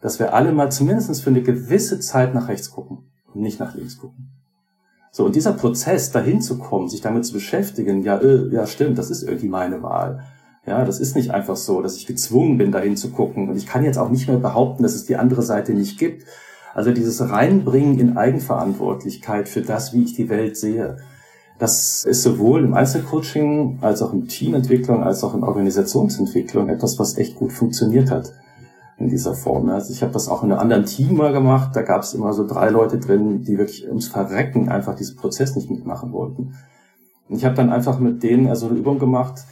dass wir alle mal zumindest für eine gewisse Zeit nach rechts gucken und nicht nach links gucken? So, und dieser Prozess, dahin zu kommen, sich damit zu beschäftigen, ja, äh, ja, stimmt, das ist irgendwie meine Wahl. Ja, das ist nicht einfach so, dass ich gezwungen bin, dahin zu gucken. Und ich kann jetzt auch nicht mehr behaupten, dass es die andere Seite nicht gibt. Also dieses Reinbringen in Eigenverantwortlichkeit für das, wie ich die Welt sehe. Das ist sowohl im Einzelcoaching als auch in Teamentwicklung als auch in Organisationsentwicklung etwas, was echt gut funktioniert hat in dieser Form. Also ich habe das auch in einem anderen Team mal gemacht. Da gab es immer so drei Leute drin, die wirklich ums Verrecken einfach diesen Prozess nicht mitmachen wollten. Und ich habe dann einfach mit denen also eine Übung gemacht,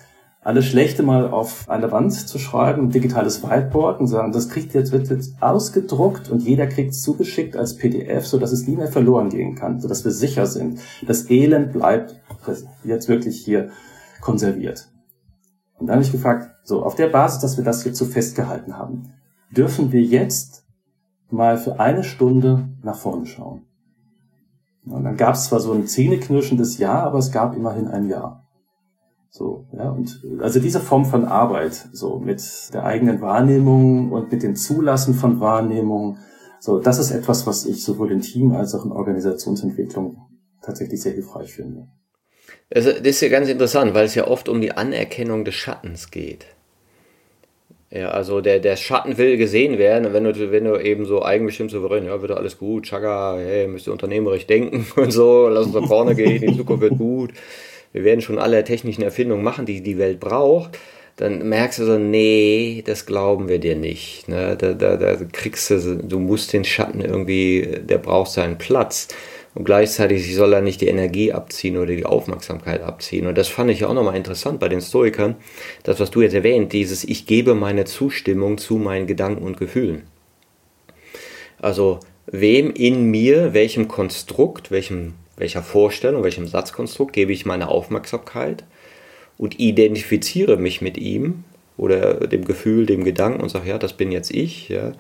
alles Schlechte mal auf eine Wand zu schreiben, ein digitales Whiteboard und sagen, das kriegt jetzt, wird jetzt ausgedruckt und jeder kriegt es zugeschickt als PDF, so dass es nie mehr verloren gehen kann, so dass wir sicher sind. Das Elend bleibt jetzt wirklich hier konserviert. Und dann habe ich gefragt, so, auf der Basis, dass wir das jetzt so festgehalten haben, dürfen wir jetzt mal für eine Stunde nach vorne schauen. Und dann gab es zwar so ein zähneknirschendes Ja, aber es gab immerhin ein Ja. So, ja, und also diese Form von Arbeit, so mit der eigenen Wahrnehmung und mit dem Zulassen von Wahrnehmung, so, das ist etwas, was ich sowohl in Team als auch in Organisationsentwicklung tatsächlich sehr hilfreich finde. Also, das ist ja ganz interessant, weil es ja oft um die Anerkennung des Schattens geht. Ja, also der, der Schatten will gesehen werden, wenn du, wenn du eben so eigenbestimmt souverän, ja, wird alles gut, Chaga, hey, müsst ihr unternehmerisch denken und so, lass uns nach vorne gehen, die Zukunft wird gut, wir werden schon alle technischen Erfindungen machen, die die Welt braucht, dann merkst du so, nee, das glauben wir dir nicht. Ne? Da, da, da kriegst du, du musst den Schatten irgendwie, der braucht seinen Platz. Und gleichzeitig soll er nicht die Energie abziehen oder die Aufmerksamkeit abziehen. Und das fand ich auch nochmal interessant bei den Stoikern. Das, was du jetzt erwähnt, dieses Ich gebe meine Zustimmung zu meinen Gedanken und Gefühlen. Also, wem in mir, welchem Konstrukt, welchem, welcher Vorstellung, welchem Satzkonstrukt gebe ich meine Aufmerksamkeit und identifiziere mich mit ihm oder dem Gefühl, dem Gedanken und sage, ja, das bin jetzt ich, ja.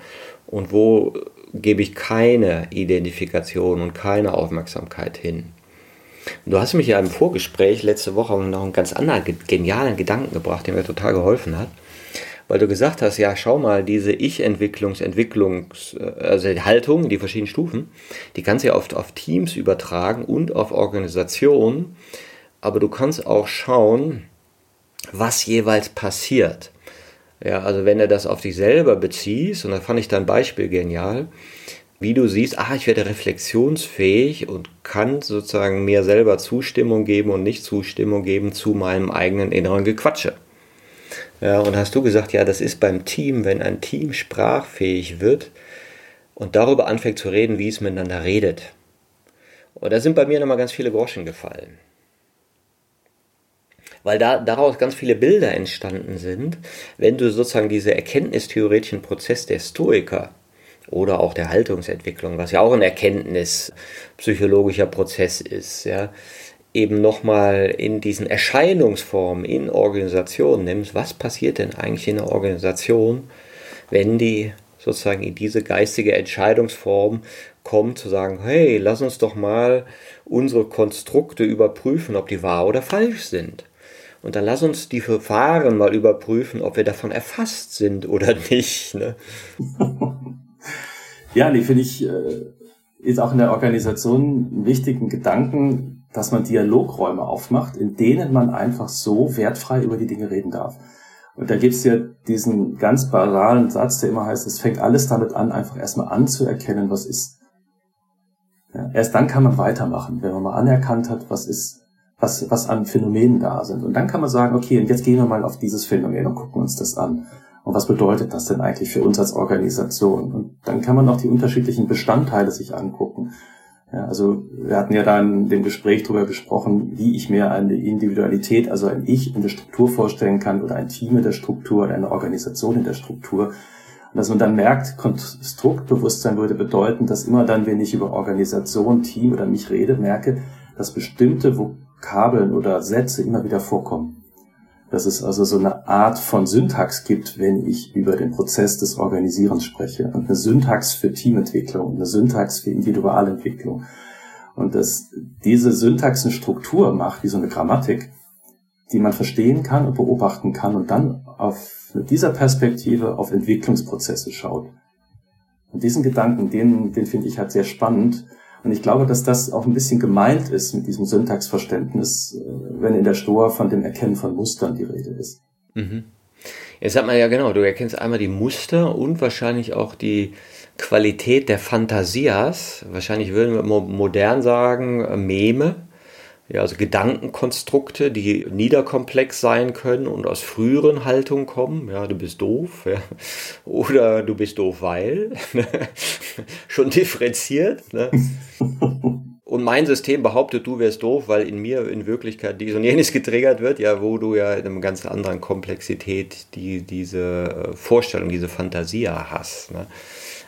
Und wo gebe ich keine Identifikation und keine Aufmerksamkeit hin. Du hast mich ja im Vorgespräch letzte Woche noch einen ganz anderen genialen Gedanken gebracht, der mir total geholfen hat, weil du gesagt hast, ja, schau mal, diese Ich-Entwicklungs-, Entwicklungs-, also die Haltung, die verschiedenen Stufen, die kannst du ja oft auf Teams übertragen und auf Organisationen, aber du kannst auch schauen, was jeweils passiert. Ja, also wenn du das auf dich selber beziehst, und da fand ich dein Beispiel genial, wie du siehst, ah, ich werde reflexionsfähig und kann sozusagen mir selber Zustimmung geben und nicht Zustimmung geben zu meinem eigenen inneren Gequatsche. Ja, und hast du gesagt, ja, das ist beim Team, wenn ein Team sprachfähig wird und darüber anfängt zu reden, wie es miteinander redet. Und da sind bei mir nochmal ganz viele Groschen gefallen weil da daraus ganz viele Bilder entstanden sind, wenn du sozusagen diese erkenntnistheoretischen Prozess der Stoiker oder auch der Haltungsentwicklung, was ja auch ein erkenntnispsychologischer Prozess ist, ja, eben nochmal in diesen Erscheinungsformen in Organisationen nimmst, was passiert denn eigentlich in einer Organisation, wenn die sozusagen in diese geistige Entscheidungsform kommt, zu sagen, hey, lass uns doch mal unsere Konstrukte überprüfen, ob die wahr oder falsch sind. Und dann lass uns die Verfahren mal überprüfen, ob wir davon erfasst sind oder nicht. Ne? ja, die finde ich, äh, ist auch in der Organisation einen wichtigen Gedanken, dass man Dialogräume aufmacht, in denen man einfach so wertfrei über die Dinge reden darf. Und da gibt's ja diesen ganz banalen Satz, der immer heißt, es fängt alles damit an, einfach erstmal anzuerkennen, was ist. Ja, erst dann kann man weitermachen, wenn man mal anerkannt hat, was ist was, was an Phänomenen da sind. Und dann kann man sagen, okay, und jetzt gehen wir mal auf dieses Phänomen und gucken uns das an. Und was bedeutet das denn eigentlich für uns als Organisation? Und dann kann man auch die unterschiedlichen Bestandteile sich angucken. Ja, also wir hatten ja da in dem Gespräch darüber gesprochen, wie ich mir eine Individualität, also ein Ich in der Struktur vorstellen kann oder ein Team in der Struktur oder eine Organisation in der Struktur. Und dass man dann merkt, Konstruktbewusstsein würde bedeuten, dass immer dann, wenn ich über Organisation, Team oder mich rede, merke, dass bestimmte Vokabeln oder Sätze immer wieder vorkommen. Dass es also so eine Art von Syntax gibt, wenn ich über den Prozess des Organisierens spreche. Und eine Syntax für Teamentwicklung, eine Syntax für Individualentwicklung. Und dass diese Syntax eine Struktur macht, wie so eine Grammatik, die man verstehen kann und beobachten kann und dann auf dieser Perspektive auf Entwicklungsprozesse schaut. Und diesen Gedanken, den, den finde ich halt sehr spannend, und ich glaube, dass das auch ein bisschen gemeint ist mit diesem Syntaxverständnis, äh, wenn in der Stoa von dem Erkennen von Mustern die Rede ist. Mhm. Jetzt hat man ja genau, du erkennst einmal die Muster und wahrscheinlich auch die Qualität der Fantasias. Wahrscheinlich würden wir modern sagen, äh, Meme ja, also Gedankenkonstrukte, die niederkomplex sein können und aus früheren Haltungen kommen. Ja, du bist doof. Ja. Oder du bist doof, weil. Schon differenziert. Ne? Und mein System behauptet, du wärst doof, weil in mir in Wirklichkeit dies und jenes getriggert wird, ja, wo du ja in einer ganz anderen Komplexität die, diese äh, Vorstellung, diese Fantasie hast. Ne?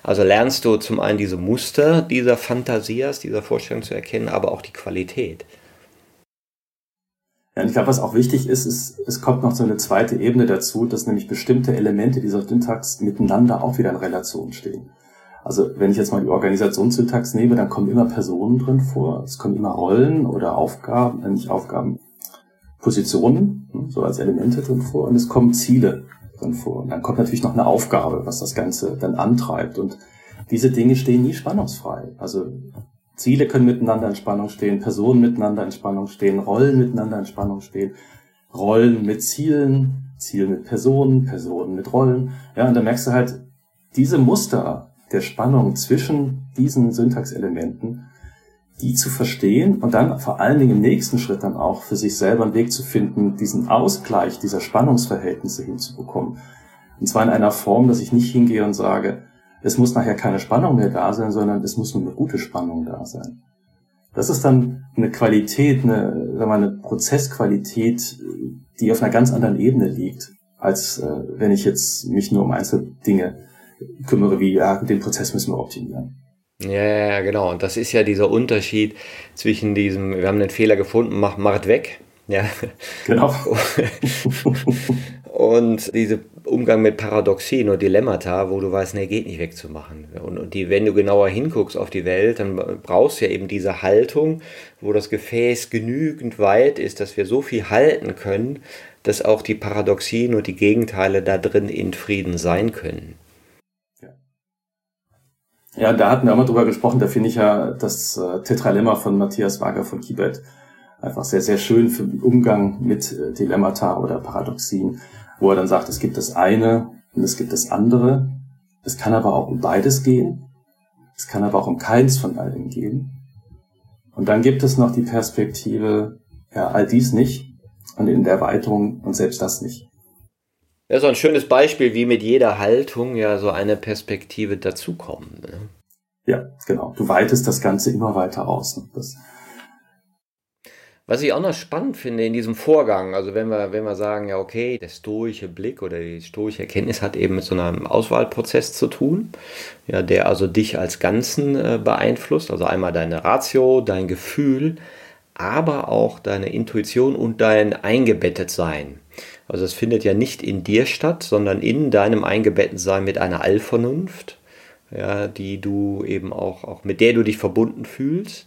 Also lernst du zum einen diese Muster dieser Fantasias, dieser Vorstellung zu erkennen, aber auch die Qualität. Ja, ich glaube, was auch wichtig ist, ist, es kommt noch so eine zweite Ebene dazu, dass nämlich bestimmte Elemente dieser Syntax miteinander auch wieder in Relation stehen. Also wenn ich jetzt mal die Organisationssyntax nehme, dann kommen immer Personen drin vor, es kommen immer Rollen oder Aufgaben, äh, nicht Aufgaben, Positionen, hm, so als Elemente drin vor und es kommen Ziele drin vor. Und dann kommt natürlich noch eine Aufgabe, was das Ganze dann antreibt. Und diese Dinge stehen nie spannungsfrei. Also Ziele können miteinander in Spannung stehen, Personen miteinander in Spannung stehen, Rollen miteinander in Spannung stehen, Rollen mit Zielen, Ziele mit Personen, Personen mit Rollen. Ja, und da merkst du halt, diese Muster, der Spannung zwischen diesen Syntaxelementen, die zu verstehen und dann vor allen Dingen im nächsten Schritt dann auch für sich selber einen Weg zu finden, diesen Ausgleich dieser Spannungsverhältnisse hinzubekommen. Und zwar in einer Form, dass ich nicht hingehe und sage, es muss nachher keine Spannung mehr da sein, sondern es muss nur eine gute Spannung da sein. Das ist dann eine Qualität, eine, sagen wir mal, eine Prozessqualität, die auf einer ganz anderen Ebene liegt, als äh, wenn ich jetzt mich nur um Einzeldinge kümmere, wie ja, den Prozess müssen wir optimieren. Ja, ja, genau. Und das ist ja dieser Unterschied zwischen diesem, wir haben den Fehler gefunden, mach, mach es weg. Ja. Genau. und diese Umgang mit Paradoxien oder Dilemmata, wo du weißt, nee, geht nicht wegzumachen. Und, und die, wenn du genauer hinguckst auf die Welt, dann brauchst du ja eben diese Haltung, wo das Gefäß genügend weit ist, dass wir so viel halten können, dass auch die Paradoxien und die Gegenteile da drin in Frieden sein können. Ja, da hatten wir auch mal drüber gesprochen, da finde ich ja das äh, Tetralemma von Matthias Wager von Kibet einfach sehr, sehr schön für den Umgang mit äh, Dilemmata oder Paradoxien, wo er dann sagt, es gibt das eine und es gibt das andere. Es kann aber auch um beides gehen. Es kann aber auch um keins von beiden gehen. Und dann gibt es noch die Perspektive, ja, all dies nicht und in der Erweiterung und selbst das nicht. Ja, so ein schönes Beispiel, wie mit jeder Haltung ja so eine Perspektive dazukommt. Ne? Ja, genau. Du weitest das Ganze immer weiter aus. Ne? Das was ich auch noch spannend finde in diesem Vorgang, also wenn wir, wenn wir sagen, ja, okay, der stoische Blick oder die stoische Erkenntnis hat eben mit so einem Auswahlprozess zu tun, ja, der also dich als Ganzen äh, beeinflusst, also einmal deine Ratio, dein Gefühl, aber auch deine Intuition und dein Eingebettetsein. Also es findet ja nicht in dir statt, sondern in deinem Eingebettetsein mit einer Allvernunft, ja, die du eben auch, auch mit der du dich verbunden fühlst.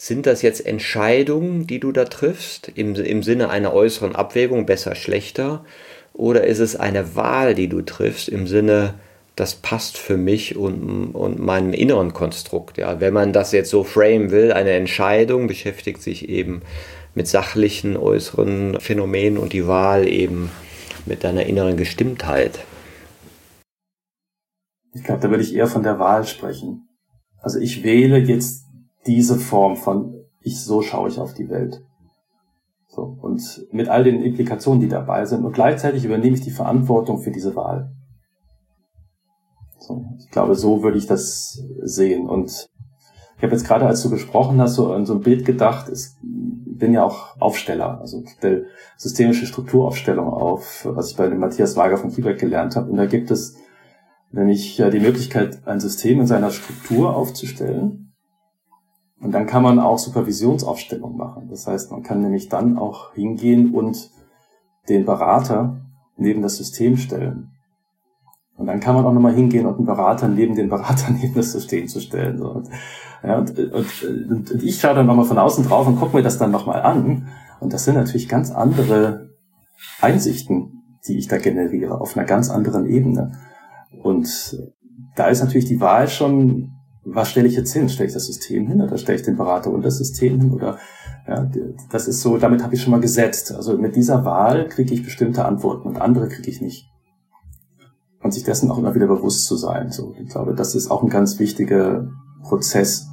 Sind das jetzt Entscheidungen, die du da triffst, im, im Sinne einer äußeren Abwägung, besser, schlechter? Oder ist es eine Wahl, die du triffst, im Sinne, das passt für mich und, und meinem inneren Konstrukt? Ja, wenn man das jetzt so frame will, eine Entscheidung beschäftigt sich eben mit sachlichen äußeren Phänomenen und die Wahl eben mit deiner inneren Gestimmtheit. Ich glaube, da würde ich eher von der Wahl sprechen. Also ich wähle jetzt diese Form von ich so schaue ich auf die Welt. So, und mit all den Implikationen, die dabei sind, und gleichzeitig übernehme ich die Verantwortung für diese Wahl. So, ich glaube, so würde ich das sehen. Und ich habe jetzt gerade, als du gesprochen hast, so an so ein Bild gedacht, ich bin ja auch Aufsteller, also der systemische Strukturaufstellung auf, was ich bei dem Matthias Wager von Kiebeck gelernt habe. Und da gibt es nämlich ja die Möglichkeit, ein System in seiner Struktur aufzustellen. Und dann kann man auch Supervisionsaufstellung machen. Das heißt, man kann nämlich dann auch hingehen und den Berater neben das System stellen. Und dann kann man auch nochmal hingehen und einen Berater neben den Berater neben das System zu stellen. Und ja, und, und, und, und ich schaue dann nochmal von außen drauf und gucke mir das dann nochmal an. Und das sind natürlich ganz andere Einsichten, die ich da generiere, auf einer ganz anderen Ebene. Und da ist natürlich die Wahl schon, was stelle ich jetzt hin? Stelle ich das System hin oder stelle ich den Berater und das System hin? Oder ja, das ist so, damit habe ich schon mal gesetzt. Also mit dieser Wahl kriege ich bestimmte Antworten und andere kriege ich nicht. Und sich dessen auch immer wieder bewusst zu sein. So, ich glaube, das ist auch ein ganz wichtiger Prozess,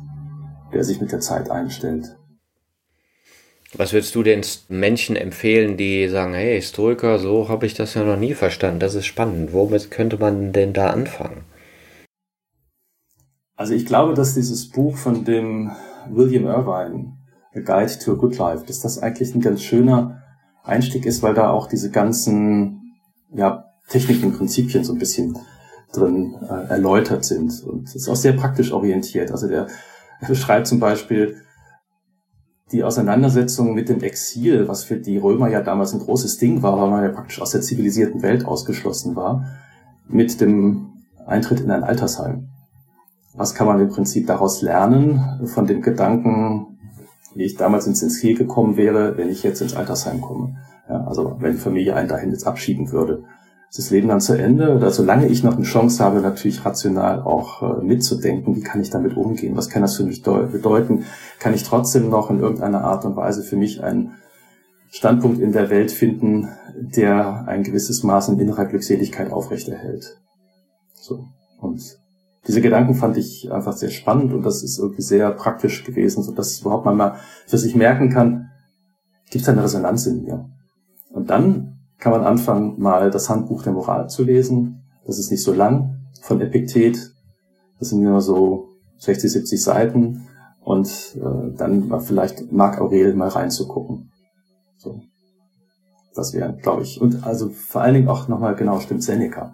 der sich mit der Zeit einstellt. Was würdest du den Menschen empfehlen, die sagen, hey, Historiker, so habe ich das ja noch nie verstanden, das ist spannend. Womit könnte man denn da anfangen? Also ich glaube, dass dieses Buch von dem William Irvine, A Guide to a Good Life, dass das eigentlich ein ganz schöner Einstieg ist, weil da auch diese ganzen ja, Techniken, Prinzipien so ein bisschen drin äh, erläutert sind. Und es ist auch sehr praktisch orientiert. Also der, er beschreibt zum Beispiel die Auseinandersetzung mit dem Exil, was für die Römer ja damals ein großes Ding war, weil man ja praktisch aus der zivilisierten Welt ausgeschlossen war, mit dem Eintritt in ein Altersheim. Was kann man im Prinzip daraus lernen von dem Gedanken, wie ich damals ins Exil gekommen wäre, wenn ich jetzt ins Altersheim komme? Ja, also wenn die Familie einen dahin jetzt abschieben würde ist das Leben dann zu Ende oder solange ich noch eine Chance habe, natürlich rational auch äh, mitzudenken, wie kann ich damit umgehen, was kann das für mich bedeuten, kann ich trotzdem noch in irgendeiner Art und Weise für mich einen Standpunkt in der Welt finden, der ein gewisses Maß an innerer Glückseligkeit aufrechterhält. So. Und diese Gedanken fand ich einfach sehr spannend und das ist irgendwie sehr praktisch gewesen, so dass überhaupt man mal für sich merken kann, gibt es eine Resonanz in mir? Und dann kann man anfangen, mal das Handbuch der Moral zu lesen. Das ist nicht so lang von Epiktet. Das sind nur so 60, 70 Seiten. Und äh, dann mal vielleicht Marc Aurel mal reinzugucken. So. Das wäre, glaube ich. Und also vor allen Dingen auch nochmal genau stimmt Seneca.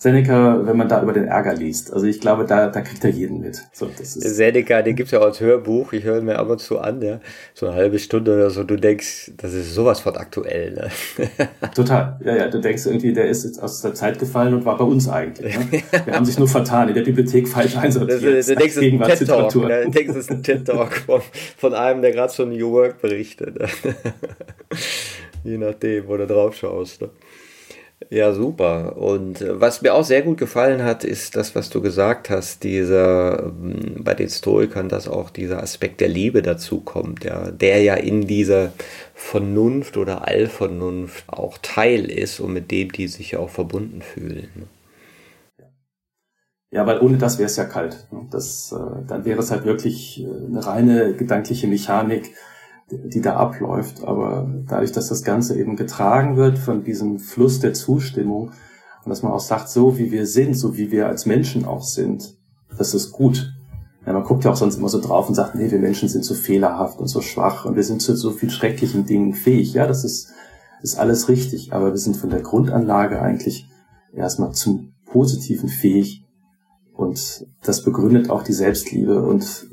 Seneca, wenn man da über den Ärger liest. Also ich glaube, da, da kriegt er jeden mit. So, das ist Seneca, den gibt's ja auch als Hörbuch. Ich höre mir ab und zu an, ja. so eine halbe Stunde oder so. Du denkst, das ist sowas von aktuell. Ne? Total. Ja, ja. Du denkst irgendwie, der ist jetzt aus der Zeit gefallen und war bei uns eigentlich. Ne? Wir haben sich nur vertan, in der Bibliothek falsch einsortiert. Das, es ist ein TED-Talk. Ne? Du denkst, es ist ein TED-Talk von, von einem, der gerade so New Work berichtet. Ne? Je nachdem, wo du drauf schaust. Ne? Ja, super. Und äh, was mir auch sehr gut gefallen hat, ist das, was du gesagt hast, dieser, ähm, bei den Stoikern, dass auch dieser Aspekt der Liebe dazu kommt, ja, der ja in dieser Vernunft oder Allvernunft auch Teil ist und mit dem die sich auch verbunden fühlen. Ja, weil ohne das wäre es ja kalt. Ne? Das, äh, dann wäre es halt wirklich äh, eine reine gedankliche Mechanik, die da abläuft. Aber dadurch, dass das Ganze eben getragen wird von diesem Fluss der Zustimmung und dass man auch sagt, so wie wir sind, so wie wir als Menschen auch sind, das ist gut. Ja, man guckt ja auch sonst immer so drauf und sagt, nee, wir Menschen sind so fehlerhaft und so schwach und wir sind zu so viel schrecklichen Dingen fähig. Ja, das ist, ist alles richtig, aber wir sind von der Grundanlage eigentlich erstmal zum Positiven fähig und das begründet auch die Selbstliebe und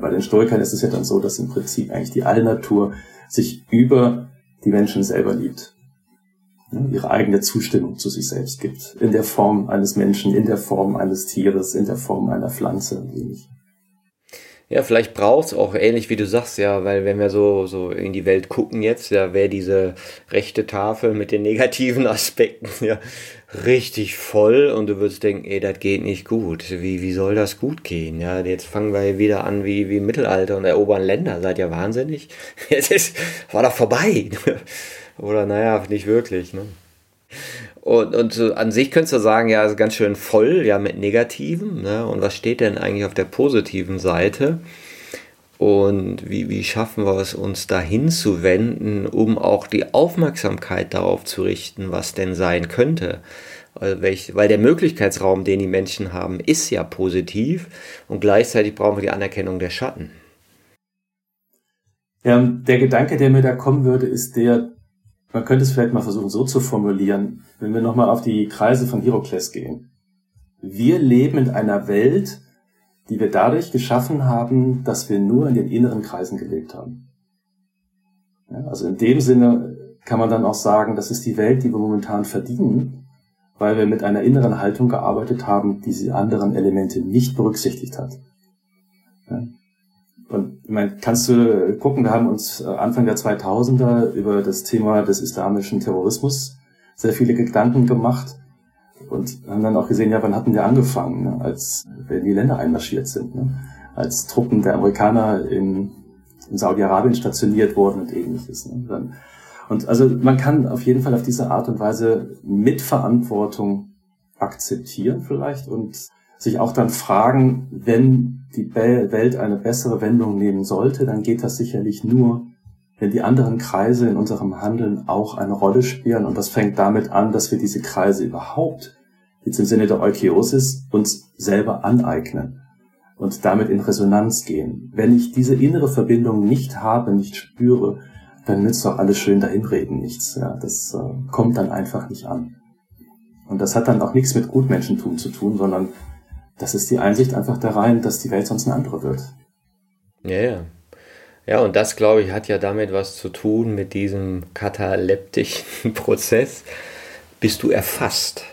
bei den Stoikern ist es ja dann so, dass im Prinzip eigentlich die Allnatur sich über die Menschen selber liebt. ihre eigene Zustimmung zu sich selbst gibt. In der Form eines Menschen, in der Form eines Tieres, in der Form einer Pflanze ähnlich. Ja, vielleicht braucht es auch ähnlich wie du sagst, ja, weil wenn wir so, so in die Welt gucken jetzt, ja, wäre diese rechte Tafel mit den negativen Aspekten ja richtig voll und du würdest denken, ey, das geht nicht gut. Wie, wie soll das gut gehen? Ja, jetzt fangen wir wieder an wie, wie im Mittelalter und erobern Länder. Seid ihr wahnsinnig? Jetzt ist, war doch vorbei. Oder naja, nicht wirklich, ne? Und, und an sich könntest du sagen, ja, ist ganz schön voll, ja, mit Negativen. Ne? Und was steht denn eigentlich auf der positiven Seite? Und wie, wie schaffen wir es, uns dahin zu wenden, um auch die Aufmerksamkeit darauf zu richten, was denn sein könnte? Weil der Möglichkeitsraum, den die Menschen haben, ist ja positiv und gleichzeitig brauchen wir die Anerkennung der Schatten. Ja, der Gedanke, der mir da kommen würde, ist der, man könnte es vielleicht mal versuchen so zu formulieren, wenn wir nochmal auf die Kreise von Hierokles gehen. Wir leben in einer Welt, die wir dadurch geschaffen haben, dass wir nur in den inneren Kreisen gelebt haben. Ja, also in dem Sinne kann man dann auch sagen, das ist die Welt, die wir momentan verdienen, weil wir mit einer inneren Haltung gearbeitet haben, die diese anderen Elemente nicht berücksichtigt hat. Ich meine, kannst du gucken, wir haben uns äh, Anfang der 2000er über das Thema des islamischen Terrorismus sehr viele Gedanken gemacht und haben dann auch gesehen, ja, wann hatten wir angefangen, ne? als in die Länder einmarschiert sind, ne? als Truppen der Amerikaner in, in Saudi-Arabien stationiert wurden und ähnliches. Ne? Und also man kann auf jeden Fall auf diese Art und Weise Mitverantwortung akzeptieren vielleicht und sich auch dann fragen, wenn die Welt eine bessere Wendung nehmen sollte, dann geht das sicherlich nur, wenn die anderen Kreise in unserem Handeln auch eine Rolle spielen. Und das fängt damit an, dass wir diese Kreise überhaupt, jetzt im Sinne der Eukeosis, uns selber aneignen. und damit in Resonanz gehen. Wenn ich diese innere Verbindung nicht habe, nicht spüre, dann nützt doch alles schön dahinreden nichts. Ja, das äh, kommt dann einfach nicht an. Und das hat dann auch nichts mit Gutmenschentum zu tun, sondern das ist die Einsicht einfach da rein, dass die Welt sonst eine andere wird. Ja, ja. Ja, und das, glaube ich, hat ja damit was zu tun mit diesem kataleptischen Prozess. Bist du erfasst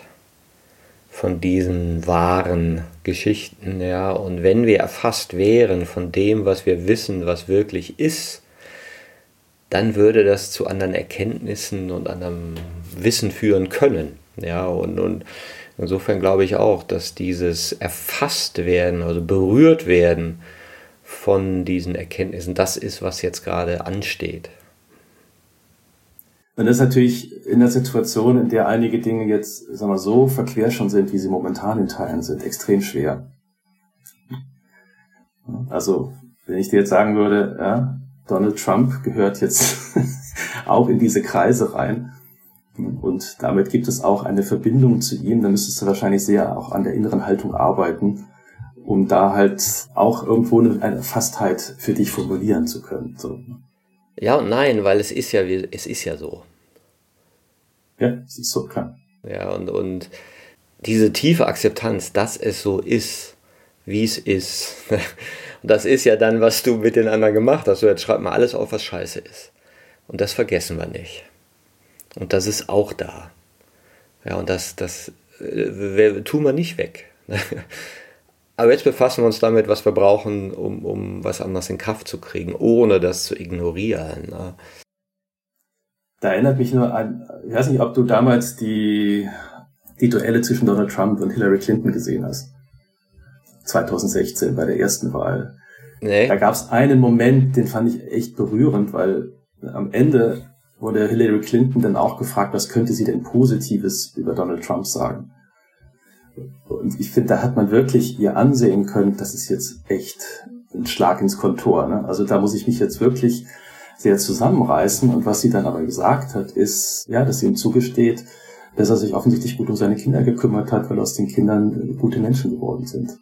von diesen wahren Geschichten, ja? Und wenn wir erfasst wären von dem, was wir wissen, was wirklich ist, dann würde das zu anderen Erkenntnissen und anderem Wissen führen können. Ja, und, und insofern glaube ich auch, dass dieses erfasst werden, also berührt werden von diesen Erkenntnissen, das ist, was jetzt gerade ansteht. Und das ist natürlich in der Situation, in der einige Dinge jetzt, sagen wir so, verquer schon sind, wie sie momentan in Teilen sind, extrem schwer. Also, wenn ich dir jetzt sagen würde, ja, Donald Trump gehört jetzt auch in diese Kreise rein, und damit gibt es auch eine Verbindung zu ihm, dann müsstest du wahrscheinlich sehr auch an der inneren Haltung arbeiten, um da halt auch irgendwo eine Fastheit für dich formulieren zu können. So. Ja und nein, weil es ist ja, es ist ja so. Ja, es ist so, klar. Ja, und, und diese tiefe Akzeptanz, dass es so ist, wie es ist. Und das ist ja dann, was du mit den anderen gemacht hast. So, jetzt schreib mal alles auf, was scheiße ist. Und das vergessen wir nicht. Und das ist auch da. Ja, und das, das äh, tun wir nicht weg. Aber jetzt befassen wir uns damit, was wir brauchen, um, um was anderes in Kraft zu kriegen, ohne das zu ignorieren. Ne? Da erinnert mich nur an, ich weiß nicht, ob du damals die, die Duelle zwischen Donald Trump und Hillary Clinton gesehen hast. 2016 bei der ersten Wahl. Nee. Da gab es einen Moment, den fand ich echt berührend, weil am Ende wurde Hillary Clinton dann auch gefragt, was könnte sie denn Positives über Donald Trump sagen? Und ich finde, da hat man wirklich ihr ansehen können, das ist jetzt echt ein Schlag ins Kontor. Ne? Also da muss ich mich jetzt wirklich sehr zusammenreißen. Und was sie dann aber gesagt hat, ist, ja, dass sie ihm zugesteht, dass er sich offensichtlich gut um seine Kinder gekümmert hat, weil aus den Kindern gute Menschen geworden sind.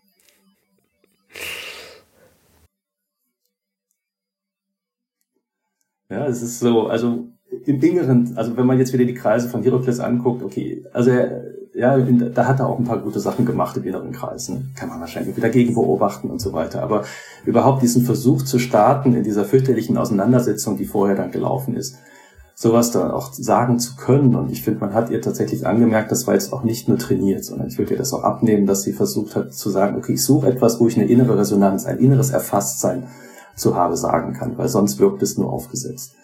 Ja, es ist so, also im Inneren, also wenn man jetzt wieder die Kreise von Herokles anguckt, okay, also er, ja, da hat er auch ein paar gute Sachen gemacht im inneren Kreis. Ne? Kann man wahrscheinlich wieder gegen beobachten und so weiter. Aber überhaupt diesen Versuch zu starten in dieser fürchterlichen Auseinandersetzung, die vorher dann gelaufen ist, sowas dann auch sagen zu können. Und ich finde, man hat ihr tatsächlich angemerkt, das war jetzt auch nicht nur trainiert, sondern ich würde ihr das auch abnehmen, dass sie versucht hat zu sagen, okay, ich suche etwas, wo ich eine innere Resonanz, ein inneres Erfasstsein zu habe sagen kann, weil sonst wirkt es nur aufgesetzt.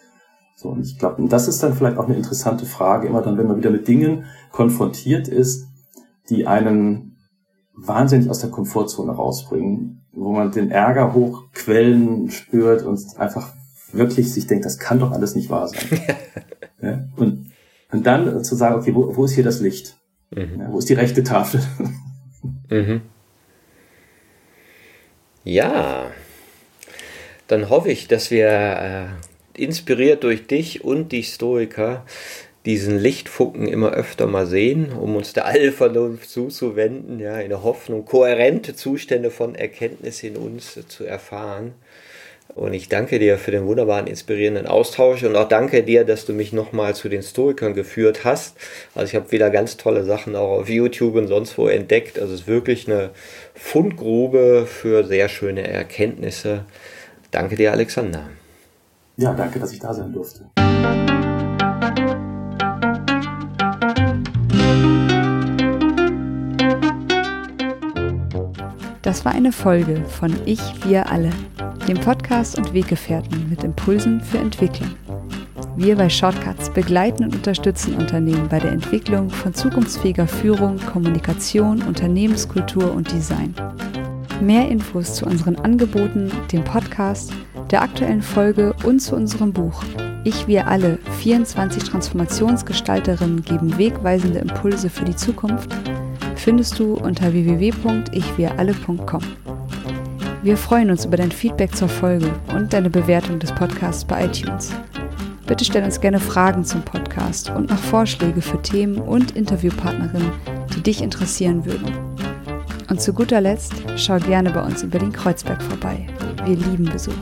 So, und ich glaube, das ist dann vielleicht auch eine interessante Frage, immer dann, wenn man wieder mit Dingen konfrontiert ist, die einen wahnsinnig aus der Komfortzone rausbringen, wo man den Ärger hochquellen spürt und einfach wirklich sich denkt, das kann doch alles nicht wahr sein. ja? und, und dann zu sagen, okay, wo, wo ist hier das Licht? Mhm. Ja, wo ist die rechte Tafel? mhm. Ja, dann hoffe ich, dass wir äh, inspiriert durch dich und die Stoiker, diesen Lichtfunken immer öfter mal sehen, um uns der Allvernunft zuzuwenden, ja, in der Hoffnung, kohärente Zustände von Erkenntnis in uns zu erfahren. Und ich danke dir für den wunderbaren, inspirierenden Austausch und auch danke dir, dass du mich nochmal zu den Stoikern geführt hast. Also ich habe wieder ganz tolle Sachen auch auf YouTube und sonst wo entdeckt. Also es ist wirklich eine Fundgrube für sehr schöne Erkenntnisse. Danke dir, Alexander. Ja, danke, dass ich da sein durfte. Das war eine Folge von Ich, wir alle, dem Podcast und Weggefährten mit Impulsen für Entwicklung. Wir bei Shortcuts begleiten und unterstützen Unternehmen bei der Entwicklung von zukunftsfähiger Führung, Kommunikation, Unternehmenskultur und Design. Mehr Infos zu unseren Angeboten, dem Podcast, der aktuellen Folge und zu unserem Buch Ich, wir alle, 24 Transformationsgestalterinnen geben wegweisende Impulse für die Zukunft, findest du unter www.ichwiralle.com. Wir freuen uns über dein Feedback zur Folge und deine Bewertung des Podcasts bei iTunes. Bitte stell uns gerne Fragen zum Podcast und noch Vorschläge für Themen und Interviewpartnerinnen, die dich interessieren würden. Und zu guter Letzt schau gerne bei uns in Berlin-Kreuzberg vorbei. Wir lieben Besuch.